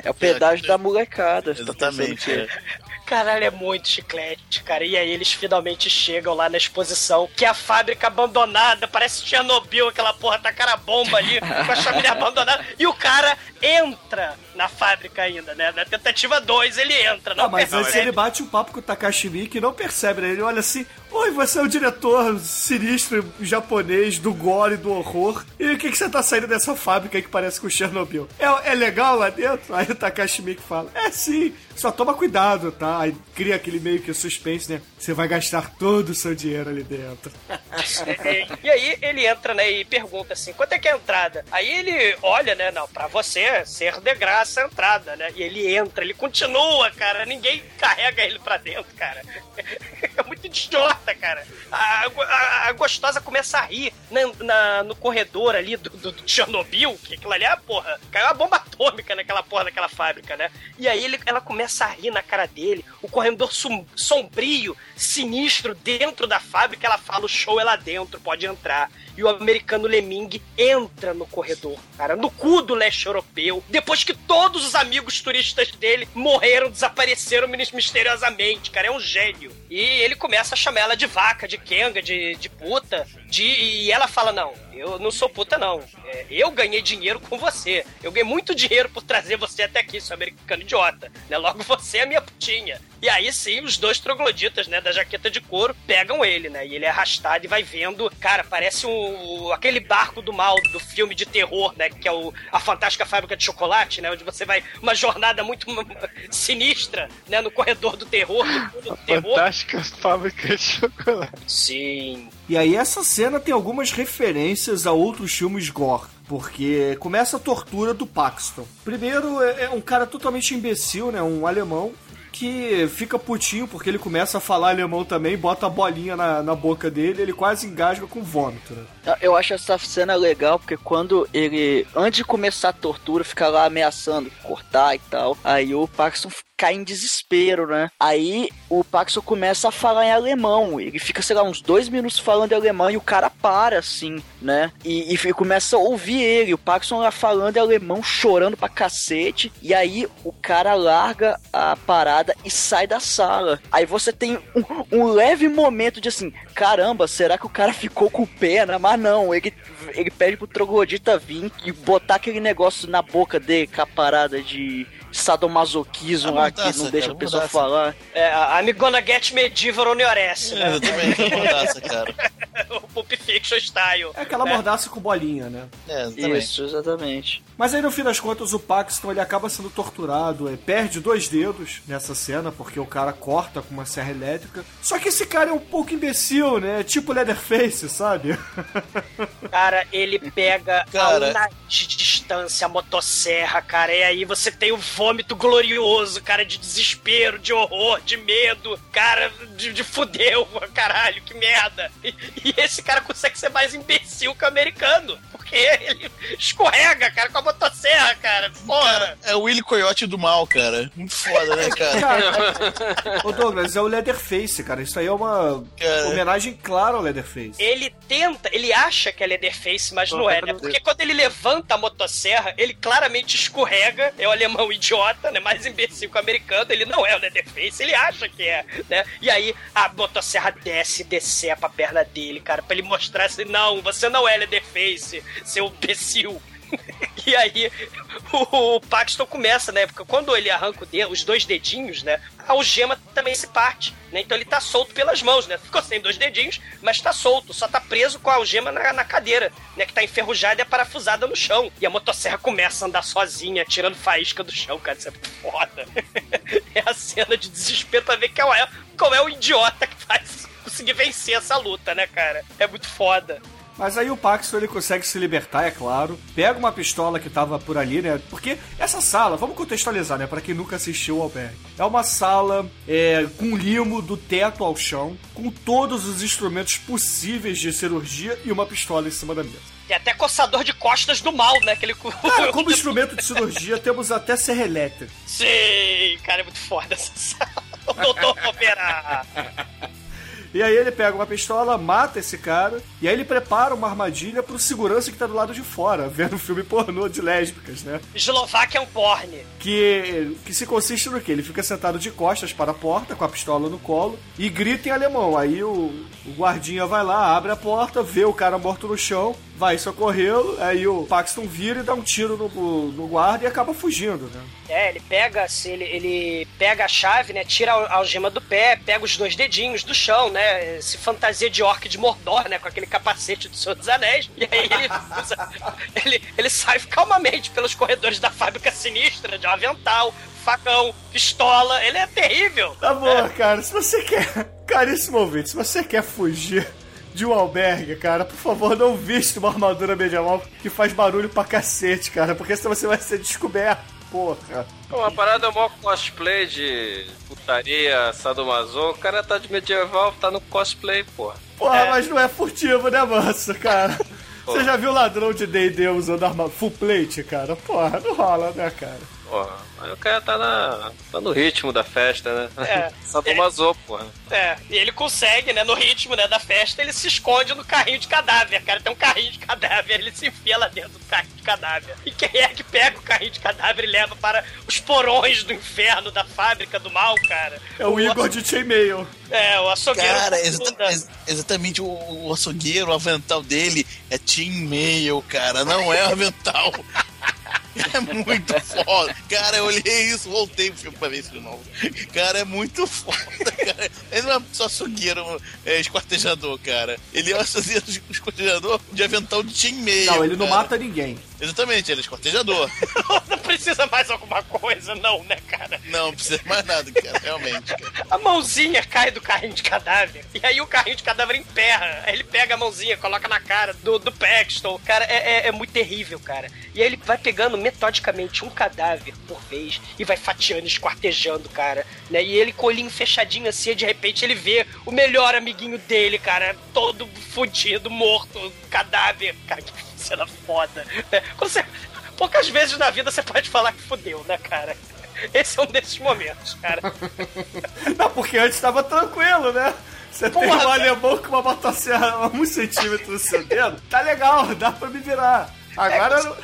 É o pedágio da molecada. tá Exatamente. Caralho, é muito chiclete, cara. E aí eles finalmente chegam lá na exposição, que é a fábrica abandonada, parece Chernobyl, aquela porra tá cara bomba ali, com a chaminé abandonada. E o cara entra na fábrica ainda, né? Na tentativa 2 ele entra, não Ah, mas percebe. antes ele bate um papo com o Takashi Miike e não percebe, né? Ele olha assim, oi, você é o diretor sinistro japonês do gore e do horror. E o que, que você tá saindo dessa fábrica aí que parece com Chernobyl? É, é legal lá dentro? Aí o Takashi Miike fala, é sim, só toma cuidado, tá? Aí cria aquele meio que suspense, né? Você vai gastar todo o seu dinheiro ali dentro. É, *laughs* e aí ele entra, né, e pergunta assim, quanto é que é a entrada? Aí ele olha, né, não, pra você ser de graça a entrada, né? E ele entra, ele continua, cara, ninguém carrega ele pra dentro, cara. *laughs* É muito idiota, cara. A, a- a gostosa começa a rir na, na- no corredor ali do, do, do Chernobyl, que aquilo ali é, porra, caiu uma bomba atômica naquela porra daquela fábrica, né? E aí ele, ela começa a rir na cara dele, o corredor som- sombrio, sinistro, dentro da fábrica, ela fala, o show é lá dentro, pode entrar. E o americano Lemming entra no corredor, cara, no cu do leste europeu, depois que todos os amigos turistas dele morreram, desapareceram mis- misteriosamente, cara, é um gênio. E ele começa a chamar ela de vaca, de kenga, de, de puta, de, e ela fala, não, eu não sou puta, não. É, eu ganhei dinheiro com você. Eu ganhei muito dinheiro por trazer você até aqui, seu americano idiota. Né? Logo você é minha putinha. E aí sim, os dois trogloditas, né, da jaqueta de couro, pegam ele, né? E ele é arrastado e vai vendo. Cara, parece um, aquele barco do mal do filme de terror, né? Que é o, a Fantástica Fábrica de Chocolate, né? Onde você vai uma jornada muito *laughs* sinistra, né? No corredor do terror, fundo do terror. Fantástica fábrica de chocolate. Sim. E aí essa cena tem algumas referências a outros filmes gore. Porque começa a tortura do Paxton. Primeiro, é é um cara totalmente imbecil, né? Um alemão que fica putinho porque ele começa a falar alemão também, bota a bolinha na, na boca dele ele quase engasga com vômito, né? Eu acho essa cena legal porque quando ele, antes de começar a tortura, fica lá ameaçando cortar e tal. Aí o Paxton cai em desespero, né? Aí o Paxton começa a falar em alemão. Ele fica, sei lá, uns dois minutos falando em alemão e o cara para, assim, né? E, e começa a ouvir ele. O Paxton lá falando em alemão, chorando pra cacete. E aí o cara larga a parada e sai da sala. Aí você tem um, um leve momento de assim: caramba, será que o cara ficou com pena? Mas não, ele, ele pede pro troglodita vir e botar aquele negócio na boca dele com a parada de sadomasoquismo A lá que não deixa cara, a pessoa falar. É, a I'm gonna get medieval on your ass, É, né? é mordaça, cara. *laughs* o Pulp Fiction style. É aquela né? mordaça com bolinha, né? É, exatamente. Isso, exatamente. Mas aí no fim das contas o Paxton ele acaba sendo torturado, é, perde dois dedos nessa cena porque o cara corta com uma serra elétrica. Só que esse cara é um pouco imbecil, né? Tipo Leatherface, sabe? *laughs* Cara, ele pega *laughs* Cara. a una de distância a motosserra, cara. E aí você tem o vômito glorioso, cara, de desespero, de horror, de medo, cara, de, de fudeu, *laughs* caralho, que merda. E, e esse cara consegue ser mais imbecil que o americano. Porque *laughs* ele escorrega, cara, com a motosserra, cara. Porra. É o Willy Coyote do mal, cara. Muito foda, né, cara? *laughs* Cara, *laughs* ô Douglas, é o Leatherface, cara. Isso aí é uma Cara. homenagem clara ao Leatherface. Ele tenta, ele acha que é Leatherface, mas não é, né? Porque quando ele levanta a motosserra, ele claramente escorrega, é o alemão idiota, né? Mais imbecil que o americano, ele não é o Leatherface, ele acha que é, né? E aí a motosserra desce e decepa a perna dele, cara, pra ele mostrar assim, não, você não é Leatherface, seu imbecil. *laughs* E aí, o, Paxton começa, né? Porque quando ele arranca dedo, os dois dedinhos, né? A algema também se parte, né? Então ele tá solto pelas mãos, né? Ficou sem dois dedinhos, mas tá solto, só tá preso com a algema na, na cadeira, né? Que tá enferrujada e é parafusada no chão. E a motosserra começa a andar sozinha, tirando faísca do chão, cara. Isso é foda. *laughs* É a cena de desespero pra ver qual é, qual é o idiota que faz conseguir vencer essa luta, né, cara? É muito foda. Mas aí o Paxton ele consegue se libertar, é claro. Pega uma pistola que tava por ali, né? Porque essa sala, vamos contextualizar, né? Pra quem nunca assistiu ao albergue. É uma sala é, com limo do teto ao chão, com todos os instrumentos possíveis de cirurgia e uma pistola em cima da mesa. Tem até coçador de costas do mal, né? Aquele... Cara, como instrumento de cirurgia, temos até serra elétrica. Sim, cara, é muito foda essa sala. O doutor Opera. E aí ele pega uma pistola, mata esse cara, e aí ele prepara uma armadilha pro segurança que tá do lado de fora, *laughs* vendo um filme pornô de lésbicas, né? Eslovaquian Porn. Que, que se consiste no quê? Ele fica sentado de costas para a porta, com a pistola no colo, e grita em alemão. Aí o, o guardinha vai lá, abre a porta, vê o cara morto no chão, vai socorrê-lo, aí o Paxton vira e dá um tiro no, no guarda e acaba fugindo, né? É, ele pega, ele, ele pega a chave, né? Tira a algema do pé, pega os dois dedinhos do chão, né? Se fantasia de orc de Mordor, né? Com aquele capacete do Senhor dos Anéis. E aí ele, usa- *laughs* ele, ele sai calmamente pelos corredores da fábrica sinistra, de um avental, facão, pistola. Ele é terrível. Tá bom, cara, se você quer. *laughs* Caríssimo ouvinte, se você quer fugir de um albergue, cara, por favor, não vista uma armadura medieval que faz barulho pra cacete, cara, porque senão você vai ser descoberto. Porra. Uma parada mó cosplay de putaria, sadomaso. O cara tá de medieval, tá no cosplay, porra. Porra, mas não é furtivo, né, manso, cara? Você já viu ladrão de D&D usando arma full plate, cara? Porra, não rola, né, cara? Porra, aí o cara tá, na, tá no ritmo da festa, né? É. *laughs* Sadomaso, porra. É, e ele consegue, né, no ritmo né, da festa, ele se esconde no carrinho de cadáver, cara. Tem um carrinho de cadáver, ele se enfia lá dentro do carrinho de cadáver. E quem é que pega o carrinho de cadáver e leva para os porões do inferno da fábrica do mal, cara? É o Igor de Chainmail. É, o açougueiro. Cara, da exata- segunda. ex- exatamente o, o açougueiro, o avental dele é Team Mail, cara, não é avental. *laughs* *laughs* É muito foda. Cara, eu olhei isso, voltei pro filme pra ver isso de novo. Cara, é muito foda, cara. Ele não é só açougueiro, é, esquartejador, cara. Ele é um açougueiro esquartejador de avental de Team Mail. Não, ele não cara. mata ninguém. Exatamente, ele é esquartejador. *laughs* Não precisa mais alguma coisa, não, né, cara? Não, precisa mais nada, cara, realmente. Cara. A mãozinha cai do carrinho de cadáver. E aí o carrinho de cadáver emperra. Aí ele pega a mãozinha, coloca na cara do, do Paxton. Cara, é, é, é muito terrível, cara. E aí ele vai pegando metodicamente um cadáver por vez e vai fatiando, esquartejando, cara. Né? E ele com o olhinho fechadinho assim, de repente ele vê o melhor amiguinho dele, cara, todo fudido, morto, cadáver. Cara, que cena foda. né? Você- Poucas vezes na vida você pode falar que fudeu, né, cara? Esse é um desses momentos, cara. *laughs* Não, porque antes tava tranquilo, né? Você tem Porra, um alemão com uma motosserra a um centímetro do seu dedo, tá legal, dá pra me virar. Agora, não...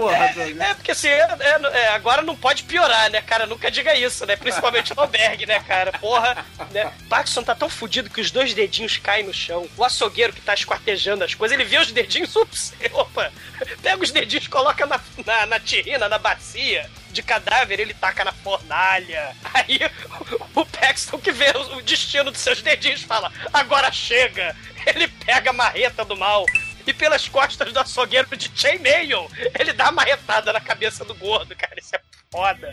porra, Douglas. É, porque assim, é- é- é, agora não pode piorar, né, cara? Nunca diga isso, né? Principalmente no albergue, né, cara? Porra, né? Paxson tá tão fudido que os dois dedinhos caem no chão. O açougueiro que tá esquartejando as coisas, ele vê os dedinhos, ups, *laughs* opa, pega os dedinhos, coloca na, na, na tirrina, na bacia de cadáver, ele taca na fornalha. Aí o, Paxton que vê o destino dos seus dedinhos fala, agora chega! Ele pega a marreta do mal e pelas costas do açougueiro de Chainmail, ele dá uma marretada na cabeça do gordo, cara. Isso é foda.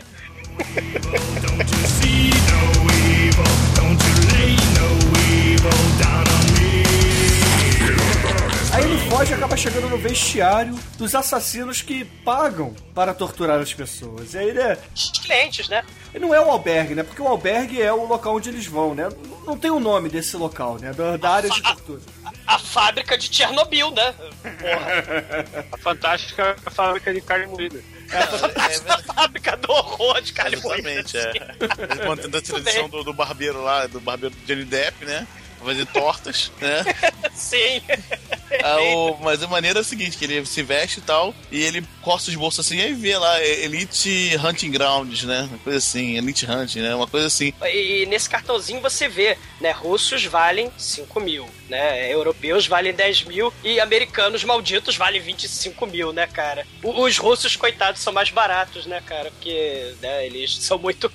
Aí ele foge e acaba chegando no vestiário dos assassinos que pagam para torturar as pessoas. E aí ele, é- Os clientes, né? ele não é o albergue, né? Porque o albergue é o local onde eles vão, né? Não tem o nome desse local, né? Da, da área de tortura. Fábrica de Chernobyl, né? Porra. A fantástica fábrica de carne moída. *laughs* a fábrica do horror de carne moída. Exatamente, é. Eles mantendo a tradição do, do barbeiro lá, do barbeiro do Johnny Depp, né? Fazer tortas, né? *laughs* Sim. Ah, *laughs* o- mas a maneira é a seguinte, que ele se veste e tal, e ele coça os bolsos assim, aí vê lá, é, Elite Hunting Grounds, né? Uma coisa assim, Elite Hunting, né? Uma coisa assim. E, e nesse cartãozinho você vê, né? Russos valem 5 mil, né? Europeus valem 10 mil e americanos malditos valem 25 mil, né, cara? O- Os russos, coitados, são mais baratos, né, cara? Porque né, eles são muito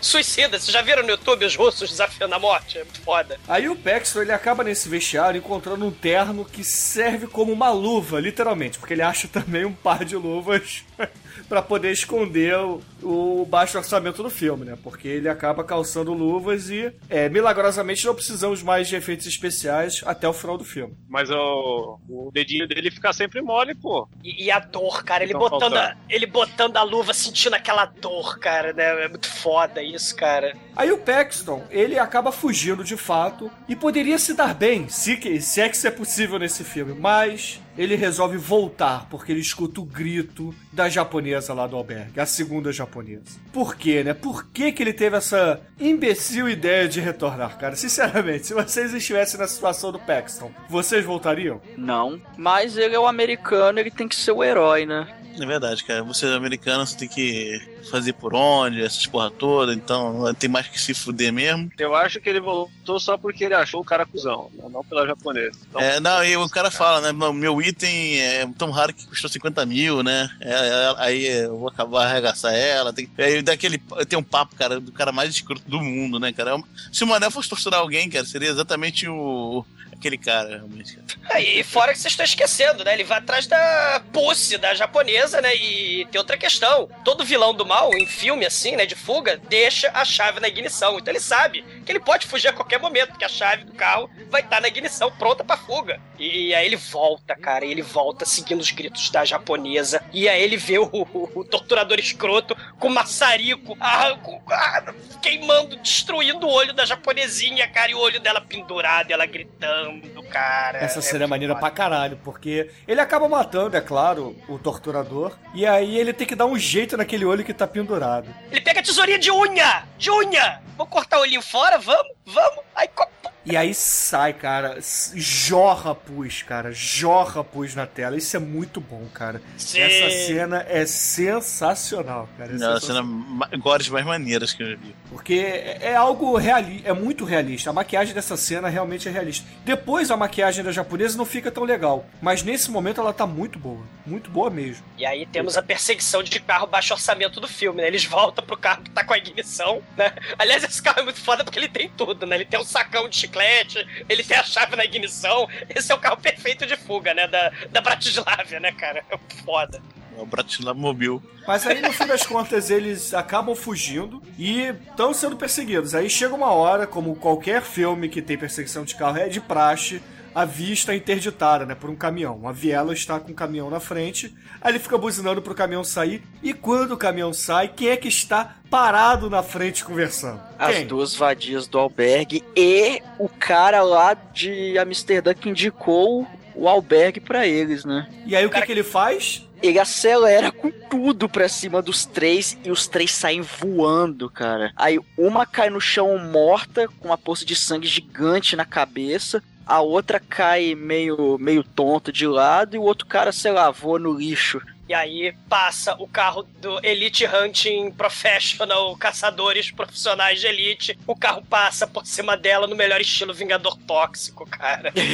suicidas. Vocês já viram no YouTube os russos desafiando a morte? É foda. Aí o Paxton ele acaba nesse vestiário encontrando um terno que serve como uma luva, literalmente, porque ele acha também um par de luvas *laughs* pra poder esconder o, o baixo orçamento do filme, né? Porque ele acaba calçando luvas e, é, milagrosamente, não precisamos mais de efeitos especiais até o final do filme. Mas o, o dedinho dele fica sempre mole, pô. E, e a dor, cara, ele Então, botando, a, ele botando a luva, sentindo aquela dor, cara, né? É muito foda isso, cara. Aí o Paxton, ele acaba fugindo de fato e poderia se dar bem, se, que- se é que isso é possível nesse filme, mas ele resolve voltar porque ele escuta o grito da japonesa lá do albergue, a segunda japonesa. Por quê, né? Por que, que ele teve essa imbecil ideia de retornar, cara? Sinceramente, *laughs* se vocês estivessem na situação do Paxton, vocês voltariam? Não. Mas ele é o americano, ele tem que ser o herói, né? É verdade, cara. Você é americano, você tem que fazer por onde, essas porra toda, então tem mais que se fuder mesmo. Eu acho que ele voltou só porque ele achou o cara cuzão, não pela japonesa. Então, É, não, e o cara fala, né? "Não, Meu item é tão raro que custou 50 mil, né? É, é, aí eu vou acabar arregaçar ela. Tem, aí daquele, tem um papo, cara, do cara mais escroto do mundo, né, cara? É uma- Se o Mané fosse torturar alguém, cara, seria exatamente o. aquele cara, realmente. Cara. É, E fora que vocês estão esquecendo, né? Ele vai atrás da pussy da japonesa, né? E tem outra questão. Todo vilão do mal, em filme assim, né? De fuga, deixa a chave na ignição. Então ele sabe que ele pode fugir a qualquer momento, porque a chave do carro vai estar na ignição, pronta pra fuga. E, aí ele volta, cara. E ele volta seguindo os gritos da japonesa. E aí ele vê o, o- o torturador escroto com maçarico ah, com- ah, queimando, destruindo o olho da japonesinha, cara. E o olho dela pendurado, ela gritando, cara. Essa cena é maneira pra caralho, porque ele acaba matando, é claro, o torturador, e aí ele tem que dar um jeito naquele olho que tá pendurado. Ele pega a tesourinha de unha! De unha! Vamos cortar o olhinho fora? Vamos? Vamos? Aí co- E aí sai, cara, jorra pus, cara, jorra pus na tela. Isso é muito bom, cara. Sim. Essa cena é sensacional, cara. É uma sensacional. cena ma- gores mais maneiras que eu já vi. Porque é é algo realista, é muito realista. A maquiagem dessa cena realmente é realista. Depois a maquiagem da japonesa não fica tão legal, mas nesse momento ela tá muito boa, muito boa mesmo. E aí temos a perseguição de carro baixo orçamento do filme, né? Eles voltam pro carro que tá com a ignição, né? Aliás, esse carro é muito foda porque ele tem tudo, né? Ele tem um sacão de chiclete, ele tem a chave na ignição. Esse é o carro perfeito de fuga, né? Da, da Bratislava, né, cara? É foda. É o Bratislava Mobil. Mas aí no fim das contas eles acabam fugindo e estão sendo perseguidos. Aí chega uma hora, como qualquer filme que tem perseguição de carro é de praxe, a via está interditada, né, por um caminhão. Uma viela está com um caminhão na frente, aí ele fica buzinando pro caminhão sair, e quando o caminhão sai, quem é que está parado na frente conversando? As Quem? duas vadias do albergue e o cara lá de Amsterdã que indicou o albergue pra eles, né? E aí o que, que ele faz? Ele acelera com tudo pra cima dos três e os três saem voando, cara. Aí uma cai no chão morta, com uma poça de sangue gigante na cabeça. A outra cai meio, meio tonta de lado e o outro cara, sei lá, voa no lixo. E aí passa o carro do Elite Hunting Professional, caçadores profissionais de elite. O carro passa por cima dela no melhor estilo Vingador Tóxico, cara. *laughs*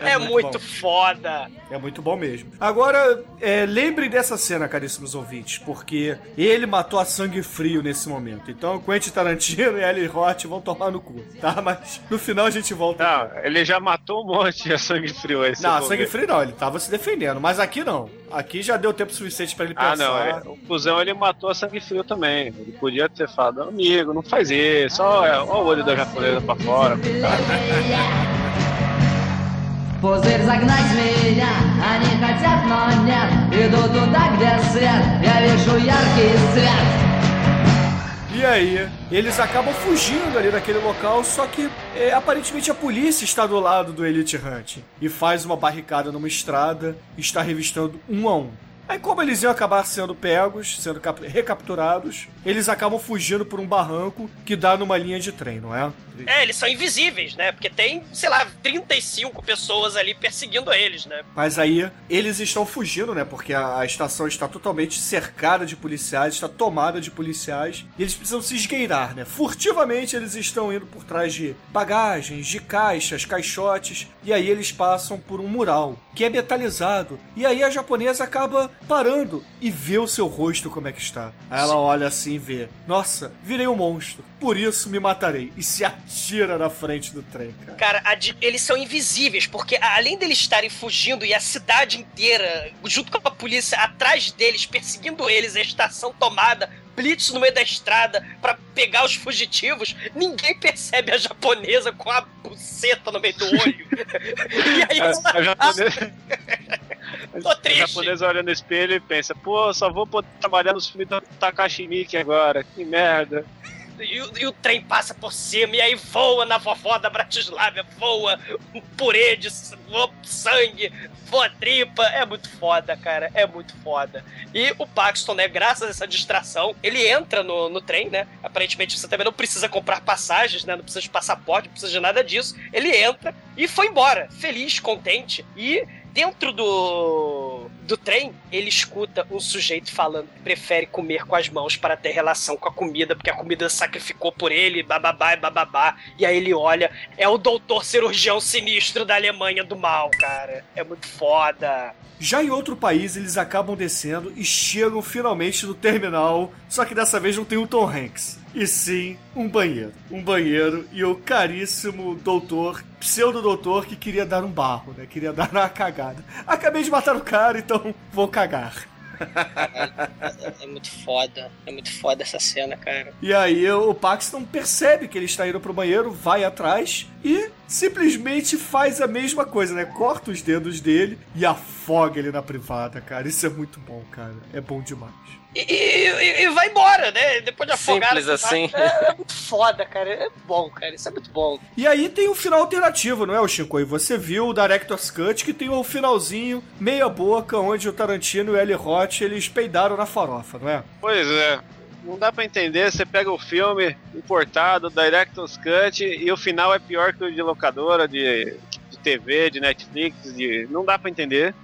É, muito foda. É muito bom mesmo. Agora, é, lembrem dessa cena, caríssimos ouvintes, porque ele matou a sangue frio nesse momento. Então, Quentin Tarantino e Ellie Roth vão tomar no cu, tá? Mas no final a gente volta. Não, ele já matou um monte a sangue frio aí. se Não, sangue frio não, ele tava se defendendo. Mas aqui não. Aqui já deu tempo suficiente pra ele pensar. Ah, não, é, o cuzão ele matou a sangue frio também. Ele podia ter falado, amigo, não faz isso, olha, olha o olho da japonesa pra fora. Cara. Пузырь загнать меня они хотят, но нет Иду туда, где свет, я вижу яркий свет E aí, eles acabam fugindo ali daquele local, só que é, aparentemente a polícia está do lado do Elite Hunt e faz uma barricada numa estrada e está revistando um a um. Aí, como eles iam acabar sendo pegos, sendo cap- recapturados, eles acabam fugindo por um barranco que dá numa linha de trem, não é? É, eles são invisíveis, né? Porque tem, sei lá, 35 pessoas ali perseguindo eles, né? Mas aí eles estão fugindo, né? Porque a, a estação está totalmente cercada de policiais, está tomada de policiais. E eles precisam se esgueirar, né? Furtivamente eles estão indo por trás de bagagens, de caixas, caixotes. E aí eles passam por um mural que é metalizado. E aí a japonesa acaba parando e vê o seu rosto como é que está. Aí ela olha assim e vê: Nossa, virei um monstro. Por isso me matarei. E se atira na frente do trem, cara. Cara, a di- eles são invisíveis, porque além deles estarem fugindo e a cidade inteira, junto com a polícia, atrás deles, perseguindo eles, a estação tomada, blitz no meio da estrada pra pegar os fugitivos, ninguém percebe a japonesa com a buceta no meio do olho. *laughs* *laughs* e aí A, ela... *laughs* a japonesa, Tô triste. japonesa olha no espelho e pensa, pô, só vou poder trabalhar nos filmes da Takashi Miike agora, que merda. E, o- e o trem passa por cima, e aí voa na vovó da Bratislava, voa um purê de voa sangue, voa tripa. É muito foda, cara. É muito foda. E o Paxton, né, graças a essa distração, ele entra no, no trem, né? Aparentemente você também não precisa comprar passagens, né? Não precisa de passaporte, não precisa de nada disso. Ele entra e foi embora, feliz, contente. E dentro do do, trem, ele escuta um sujeito falando que prefere comer com as mãos para ter relação com a comida, porque a comida sacrificou por ele, bababá e bababá. E aí ele olha, é o doutor cirurgião sinistro da Alemanha do mal, cara. É muito foda. Já em outro país, eles acabam descendo e chegam finalmente no terminal, só que dessa vez não tem o Tom Hanks. E sim, um banheiro. Um banheiro e o caríssimo doutor, pseudo-doutor, que queria dar um barro, né? Queria *laughs* dar uma cagada. Acabei de matar o cara, então vou cagar. É muito foda. É muito foda essa cena, cara. E aí o Paxton percebe que ele está indo pro banheiro, vai atrás e simplesmente faz a mesma coisa, né? Corta os dedos dele e afoga ele na privada, cara. Isso é muito bom, cara. É bom demais. E, e- e vai embora, né? Depois de afogar. Simples assim. É, é muito foda, cara. É bom, cara. Isso é muito bom. E aí tem um final alternativo, não é, o Chico? E você viu o Director's Cut que tem um finalzinho meia boca onde o Tarantino e o Eli Roth eles peidaram na farofa, não é? Pois é. Não dá pra entender, você pega o filme importado, Director's Cut, e o final é pior que o de locadora, de, de TV, de Netflix, de... não dá pra entender.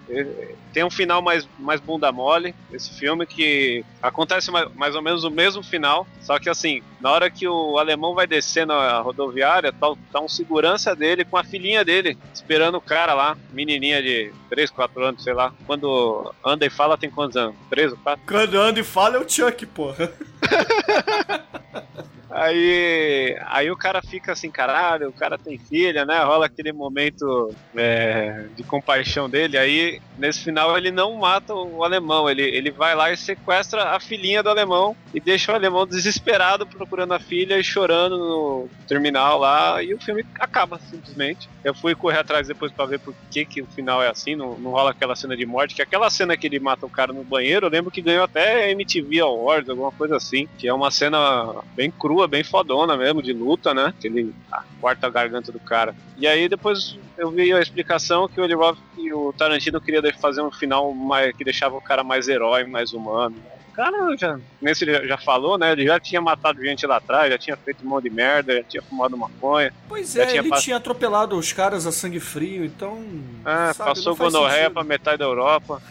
Tem um final mais, mais bunda mole, esse filme, que acontece mais, mais ou menos o mesmo final, só que assim, na hora que o alemão vai descer na rodoviária, tá, tá um segurança dele com a filhinha dele, esperando o cara lá, menininha de 3, 4 anos, sei lá. Quando anda e fala, tem quantos anos? 3 ou 4? Quando anda e fala é o Chuck, porra. *laughs* Aí, aí o cara fica assim, caralho, o cara tem filha, né? Rola aquele momento é, de compaixão dele. Aí, nesse final, ele não mata o alemão. Ele, ele vai lá e sequestra a filhinha do alemão e deixa o alemão desesperado procurando a filha e chorando no terminal lá. E o filme acaba, simplesmente. Eu fui correr atrás depois pra ver por que, que o final é assim. Não, não rola aquela cena de morte. Que aquela cena que ele mata o cara no banheiro, eu lembro que ganhou até MTV Awards, alguma coisa assim. Que é uma cena bem crua, bem fodona mesmo, de luta, né? Que ele ah, corta a garganta do cara. E aí depois eu vi a explicação que o Eli Roth e o Tarantino queria fazer um final mais, que deixava o cara mais herói, mais humano. O cara já, nesse ele já falou, né? Ele já tinha matado gente lá atrás, já tinha feito um monte de merda, já tinha fumado maconha. Pois é, tinha ele pass- tinha atropelado os caras a sangue frio, então. Ah, sabe, passou gonorreia pra metade da Europa.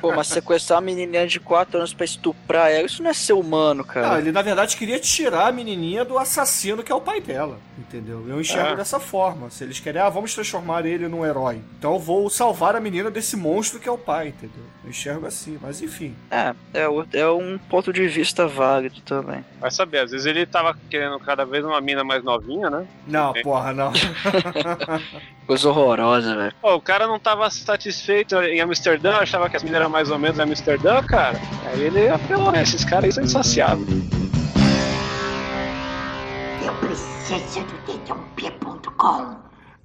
Pô, mas sequestrar uma menininha de 4 anos pra estuprar ela, isso não é ser humano, Não, cara. ele na verdade queria tirar a menininha do assassino que é o pai dela, entendeu? Eu enxergo É. dessa forma. Se eles querem, ah, vamos transformar ele num herói. Então eu vou salvar a menina desse monstro que é o pai, entendeu? Eu enxergo assim, mas enfim. É, é, é um ponto de vista válido também. Vai saber, às vezes ele tava querendo cada vez uma mina mais novinha, né? Não, porra, não. *laughs* Coisa horrorosa, velho. Pô, o cara não tava satisfeito em Amsterdã, achava que as minas eram mais ou menos em Amsterdã, cara. Aí ele apelou, né? Esses caras aí são insaciáveis. Eu preciso do dedãop.com.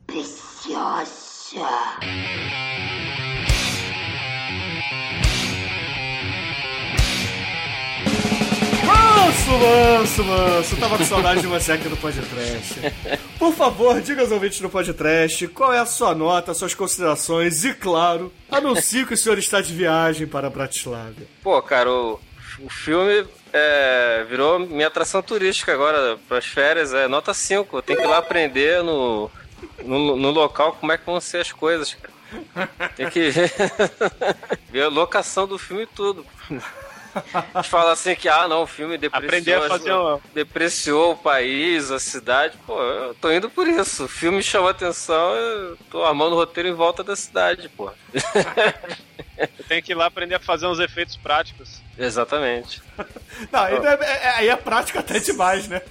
Preciosa. Manso, manso, manso. Tava com saudade de você aqui no podcast. Por favor, diga aos ouvintes do podcast qual é a sua nota, suas considerações e, claro, anuncie que o senhor está de viagem para Bratislava. Pô, cara, o, o filme é, virou minha atração turística agora pras férias. É nota 5. Tem que ir lá aprender no, no, no local como é que vão ser as coisas, cara. Tem que ver, *laughs* ver a locação do filme e tudo. A gente fala assim que, ah, não, o filme depreciou, a fazer depreciou o país, a cidade. Pô, eu tô indo por isso. O filme chamou atenção, eu tô armando o roteiro em volta da cidade, pô. Eu tenho que ir lá aprender a fazer uns efeitos práticos. Exatamente. Não, aí, é, é- aí é prático até demais, né?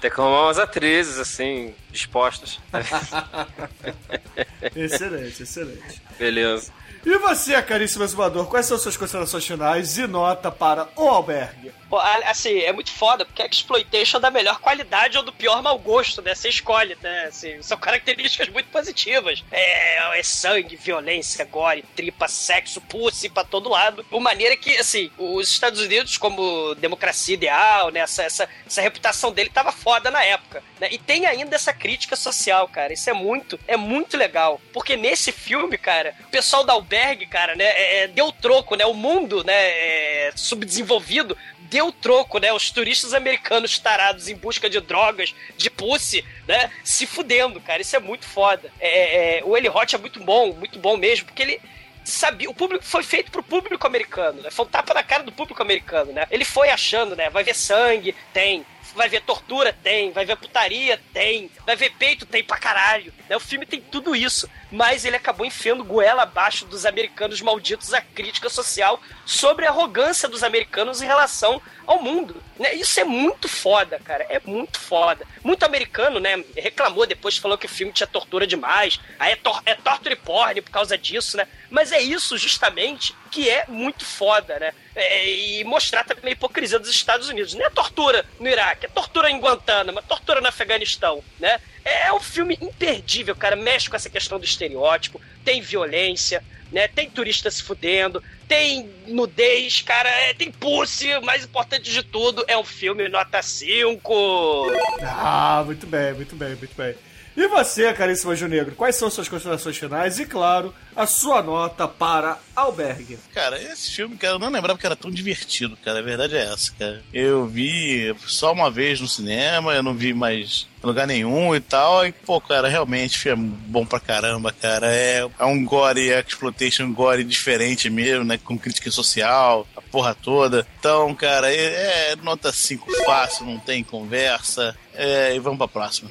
Tem que arrumar umas atrizes, assim, dispostas. *laughs* excelente, excelente. Beleza. E você, caríssimo exumador, quais são suas considerações finais e nota para o albergue? Pô, assim, é muito foda, porque a exploitation é da melhor qualidade ou do pior mau gosto, né? Você escolhe, né? Assim, são *laughs* características muito positivas. É, é sangue, violência, gore, tripa, sexo, pussy pra todo lado. De uma maneira que, assim, os Estados Unidos, como democracia ideal, né? Essa, essa, essa reputação dele tava foda na época. Né? E tem ainda essa crítica social, cara. Isso é muito, é muito legal. Porque nesse filme, cara, o pessoal da albergue, cara, né? é, é, deu troco, né? O mundo, né? é, subdesenvolvido deu troco, né? Os turistas americanos tarados em busca de drogas, de pussy, né? Se fudendo, cara. Isso é muito foda. É, é, o Eli Roth é muito bom, muito bom mesmo, porque ele sabia, o público foi feito pro público americano, né? Foi um tapa na cara do público americano, né? Ele foi achando, né? Vai ver sangue, tem. Vai ver tortura? Tem. Vai ver putaria? Tem. Vai ver peito? Tem pra caralho. Né? O filme tem tudo isso. Mas ele acabou enfiando goela abaixo dos americanos malditos a crítica social sobre a arrogância dos americanos em relação ao mundo. Né? Isso é muito foda, cara. É muito foda. Muito americano, né? Reclamou depois, falou que o filme tinha tortura demais. Aí é, tor é torture porn por causa disso, né? Mas é isso justamente que é muito foda, né? É, e mostrar também a hipocrisia dos Estados Unidos. Não é tortura no Iraque, é tortura em Guantánamo, é tortura no Afeganistão, né? É um filme imperdível, cara. Mexe com essa questão do estereótipo, tem violência, né? Tem turista se fudendo, tem nudez, cara, é, tem pussy, o mais importante de tudo é um filme nota 5. Ah, muito bem, muito bem, muito bem. E você, caríssimo Anjo Negro, quais são suas considerações finais e, claro, a sua nota para Albergue? Cara, esse filme, cara, eu não lembrava que era tão divertido, cara. A verdade é essa, cara. Eu vi só uma vez no cinema, eu não vi mais lugar nenhum e tal. E, pô, cara, realmente é bom pra caramba, cara. É, é um gore exploitation, um gore diferente mesmo, né? Com crítica social, a porra toda. Então, cara, é, é nota 5 fácil, não tem conversa. É, e vamos pra próxima.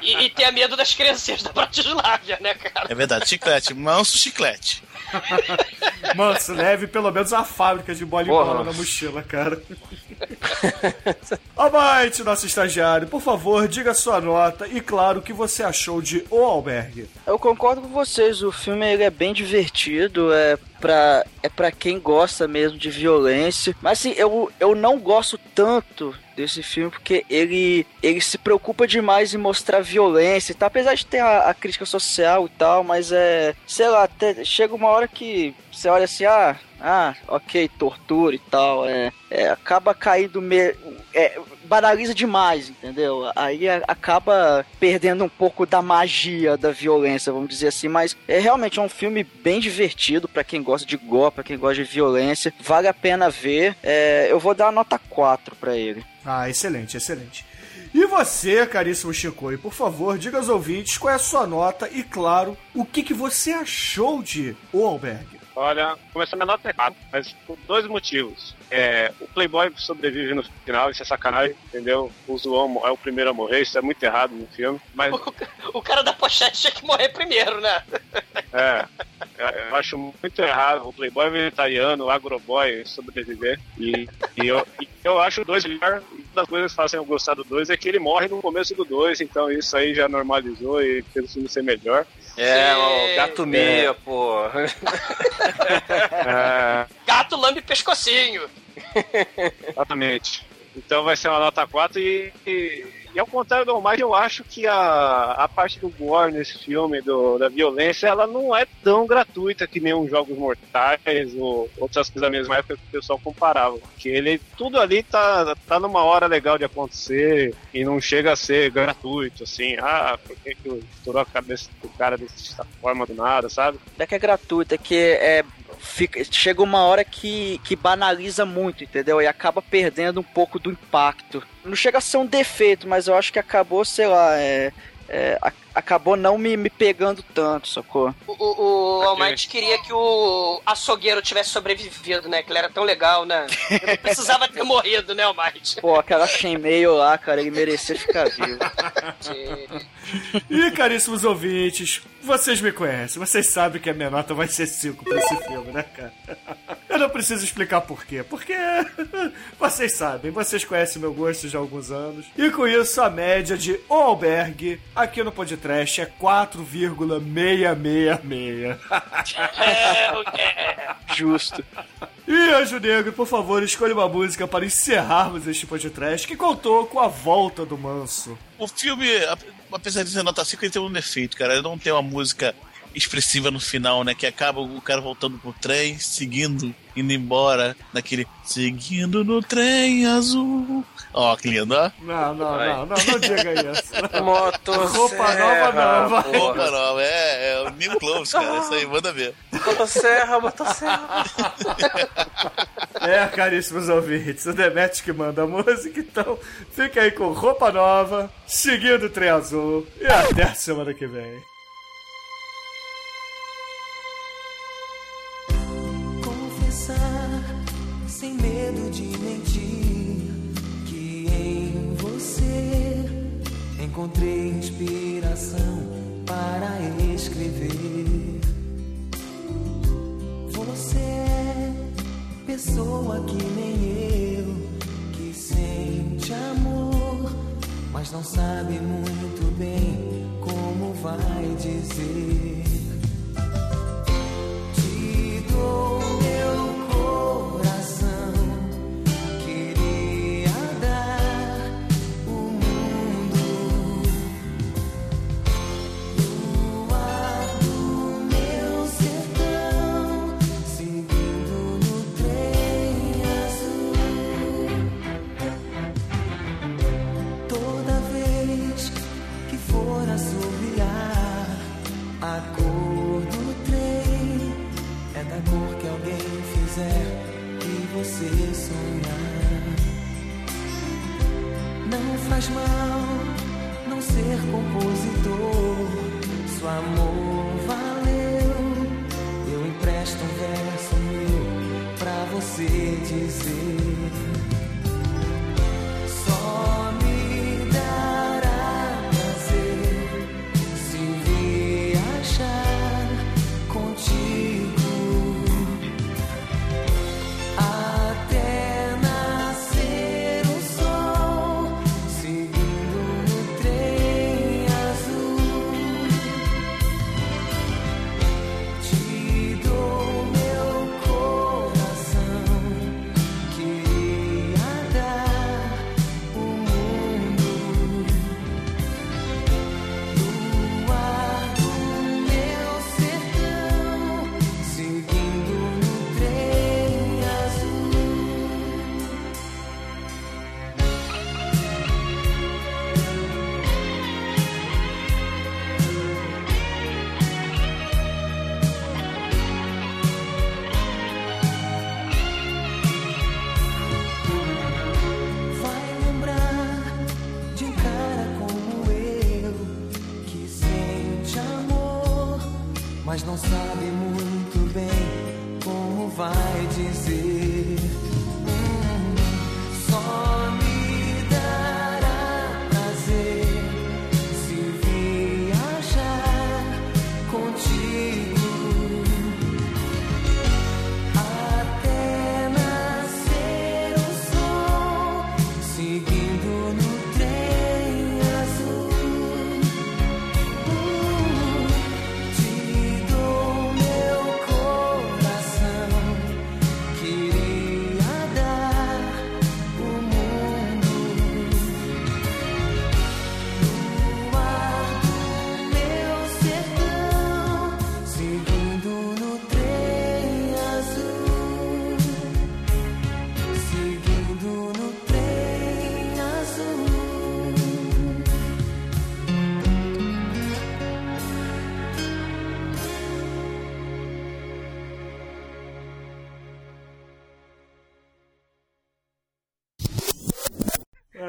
E, e ter medo das criancinhas da Bratislávia, né, cara? É verdade, chiclete, manso chiclete. Manso, leve pelo menos a fábrica de bola e bola na mochila, cara. Almighty, nosso estagiário, por favor, diga sua nota e, claro, o que você achou de O Albergue. Eu concordo com vocês, o filme ele é bem divertido, é pra, é pra quem gosta mesmo de violência. Mas assim, eu, eu não gosto tanto desse filme porque ele, ele se preocupa demais em mostrar violência e tal, apesar de ter a, a crítica social e tal, mas é, sei lá, até, chega uma hora que você olha assim, ah, ah, ok, tortura e tal, é, é acaba caindo me, é, banaliza demais, entendeu? Aí acaba perdendo um pouco da magia da violência, vamos dizer assim, mas é realmente um filme bem divertido pra quem gosta de gore, pra quem gosta de violência, vale a pena ver. É, eu vou dar a nota 4 pra ele. Ah, excelente, excelente. E você, caríssimo Chico, por favor, diga aos ouvintes qual é a sua nota e, claro, o que, que você achou de O Albergue. Olha, começou minha nota errada, mas por dois motivos. É, o Playboy sobrevive no final, isso é sacanagem, entendeu? O Zoão é o primeiro a morrer, isso é muito errado no filme. Mas O cara da pochete tinha que morrer primeiro, né? é, eu acho muito errado o Playboy vegetariano, o Agroboy sobreviver. E, e eu, e eu acho o dois melhor. Uma das coisas que fazem eu gostar do dois é que ele morre no começo do dois, então isso aí já normalizou e fez o filme ser melhor. É, o gato Mia, pô. *laughs* É, Gato lambe pescocinho. Exatamente. Então vai ser uma nota 4 e, e, e ao contrário do Almighty, eu acho que a, a parte do gore nesse filme, do, da violência, ela não é tão gratuita que nem os Jogos Mortais ou outras coisas da mesma época que o pessoal comparava. Que ele, tudo ali tá, tá numa hora legal de acontecer e não chega a ser gratuito, assim, ah, por que que estourou a cabeça do cara dessa forma do nada, sabe? Não é que é gratuito, é que é. Fica, chega uma hora que, que banaliza muito, entendeu? E acaba perdendo um pouco do impacto. Não chega a ser um defeito, mas eu acho que acabou, sei lá, é, é, acabou não me, me pegando tanto, sacou? O, o, o Almighty queria que o açougueiro tivesse sobrevivido, né? Que ele era tão legal, né? Ele não precisava ter morrido, né, Almighty? Pô, aquela meio lá, cara, ele merecia ficar vivo. E, caríssimos ouvintes, vocês me conhecem, vocês sabem que a minha nota vai ser 5 pra esse filme, né, cara? Eu não preciso explicar por quê, porque *laughs* vocês sabem, vocês conhecem meu gosto já há alguns anos. E com isso, a média de O Albergue aqui no podcast é 4,666. Justo. E Anjo Negro, por favor, escolha uma música para encerrarmos este podcast que contou com a volta do Manso. O filme, ap- apesar de ser nota 5, ele tem um defeito, cara. Ele não tem uma música expressiva no final, né? Que acaba o cara voltando pro trem, seguindo, indo embora, naquele seguindo no trem azul. Ó, que lindo, ó. Não, não, não, não, não diga isso. *laughs* Motosserra, Roupa nova não, vai. porra. Roupa nova, é, é o Neil Cloves, cara. Isso aí, manda ver. Motosserra, motosserra. É, caríssimos ouvintes, o Demet que manda a música, então fica aí com roupa nova, seguindo o trem azul, e até a semana que vem. Medo de mentir, que em você encontrei inspiração para escrever. Você é pessoa que nem eu, que sente amor, mas não sabe muito bem como vai dizer. Te dou sonhar. Não faz mal não ser compositor, se o amor valeu. Eu empresto um verso meu pra você dizer.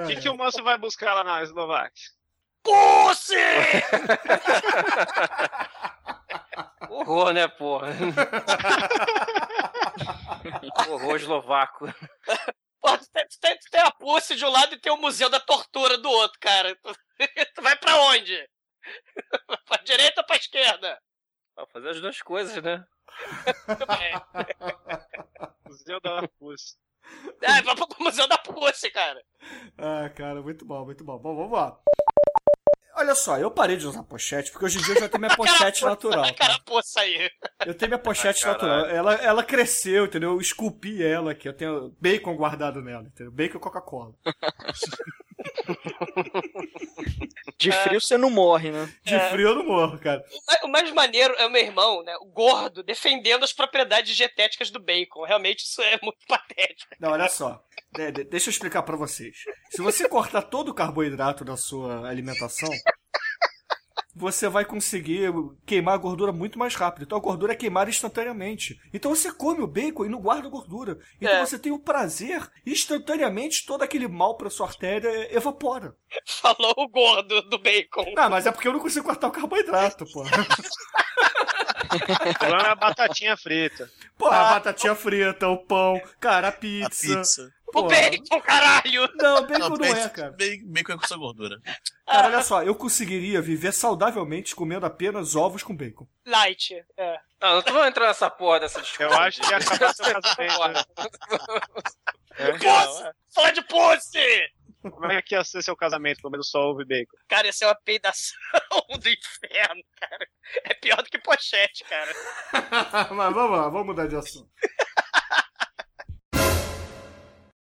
O que, que o moço vai buscar lá na Eslováquia? Pussy! *laughs* Horror, né, porra? *laughs* Horror eslovaco. Tu tem, tem, tem a Pussy de um lado e tem o Museu da Tortura do outro, cara. Tu, *laughs* tu vai pra onde? pra direita ou pra esquerda? Pra fazer as duas coisas, né? Museu da Pussy. É, *laughs* vai pro Museu da Pussy, cara. Ah, cara, muito bom, muito bom. Bom, vamos lá. Olha só, eu parei de usar pochete, porque hoje em dia eu já tenho minha *laughs* pochete natural. tá? Cara, Pussy aí. Eu tenho minha pochete Ah, natural. Ela, ela cresceu, entendeu? Eu esculpi ela aqui. Eu tenho bacon guardado nela, entendeu? Bacon e Coca-Cola. *laughs* De frio você não morre, né? De É. frio eu não morro, cara. O mais- O mais maneiro é o meu irmão, né? O gordo, defendendo as propriedades dietéticas do bacon. Realmente isso é muito patético. Não, olha só. De- de- deixa eu explicar pra vocês. Se você cortar todo o carboidrato da sua alimentação, você vai conseguir queimar a gordura muito mais rápido. Então a gordura é queimada instantaneamente. Então você come o bacon e não guarda a gordura. Então É. você tem o prazer, instantaneamente todo aquele mal pra sua artéria evapora. *laughs* Falou o gordo do bacon. Ah, mas é porque eu não consigo cortar o carboidrato, pô. *laughs* É a batatinha frita. Pô, a batatinha frita, o pão, cara, a pizza. pizza. O bacon, caralho! Não, bacon não, bacon, é, cara. Bacon, é com sua gordura. Cara, olha só, eu conseguiria viver saudavelmente comendo apenas ovos com bacon. Light. É. Não, não vou entrar nessa porra dessa discussão. Eu acho que ia acabar seu casamento. né? Pussy! Fala de pussy! Como é que ia ser seu casamento comendo só ovo e bacon? Cara, ia ser uma peidação *laughs* do inferno, cara. É pior do que pochete, cara. *laughs* Mas vamos lá, vamos mudar de assunto.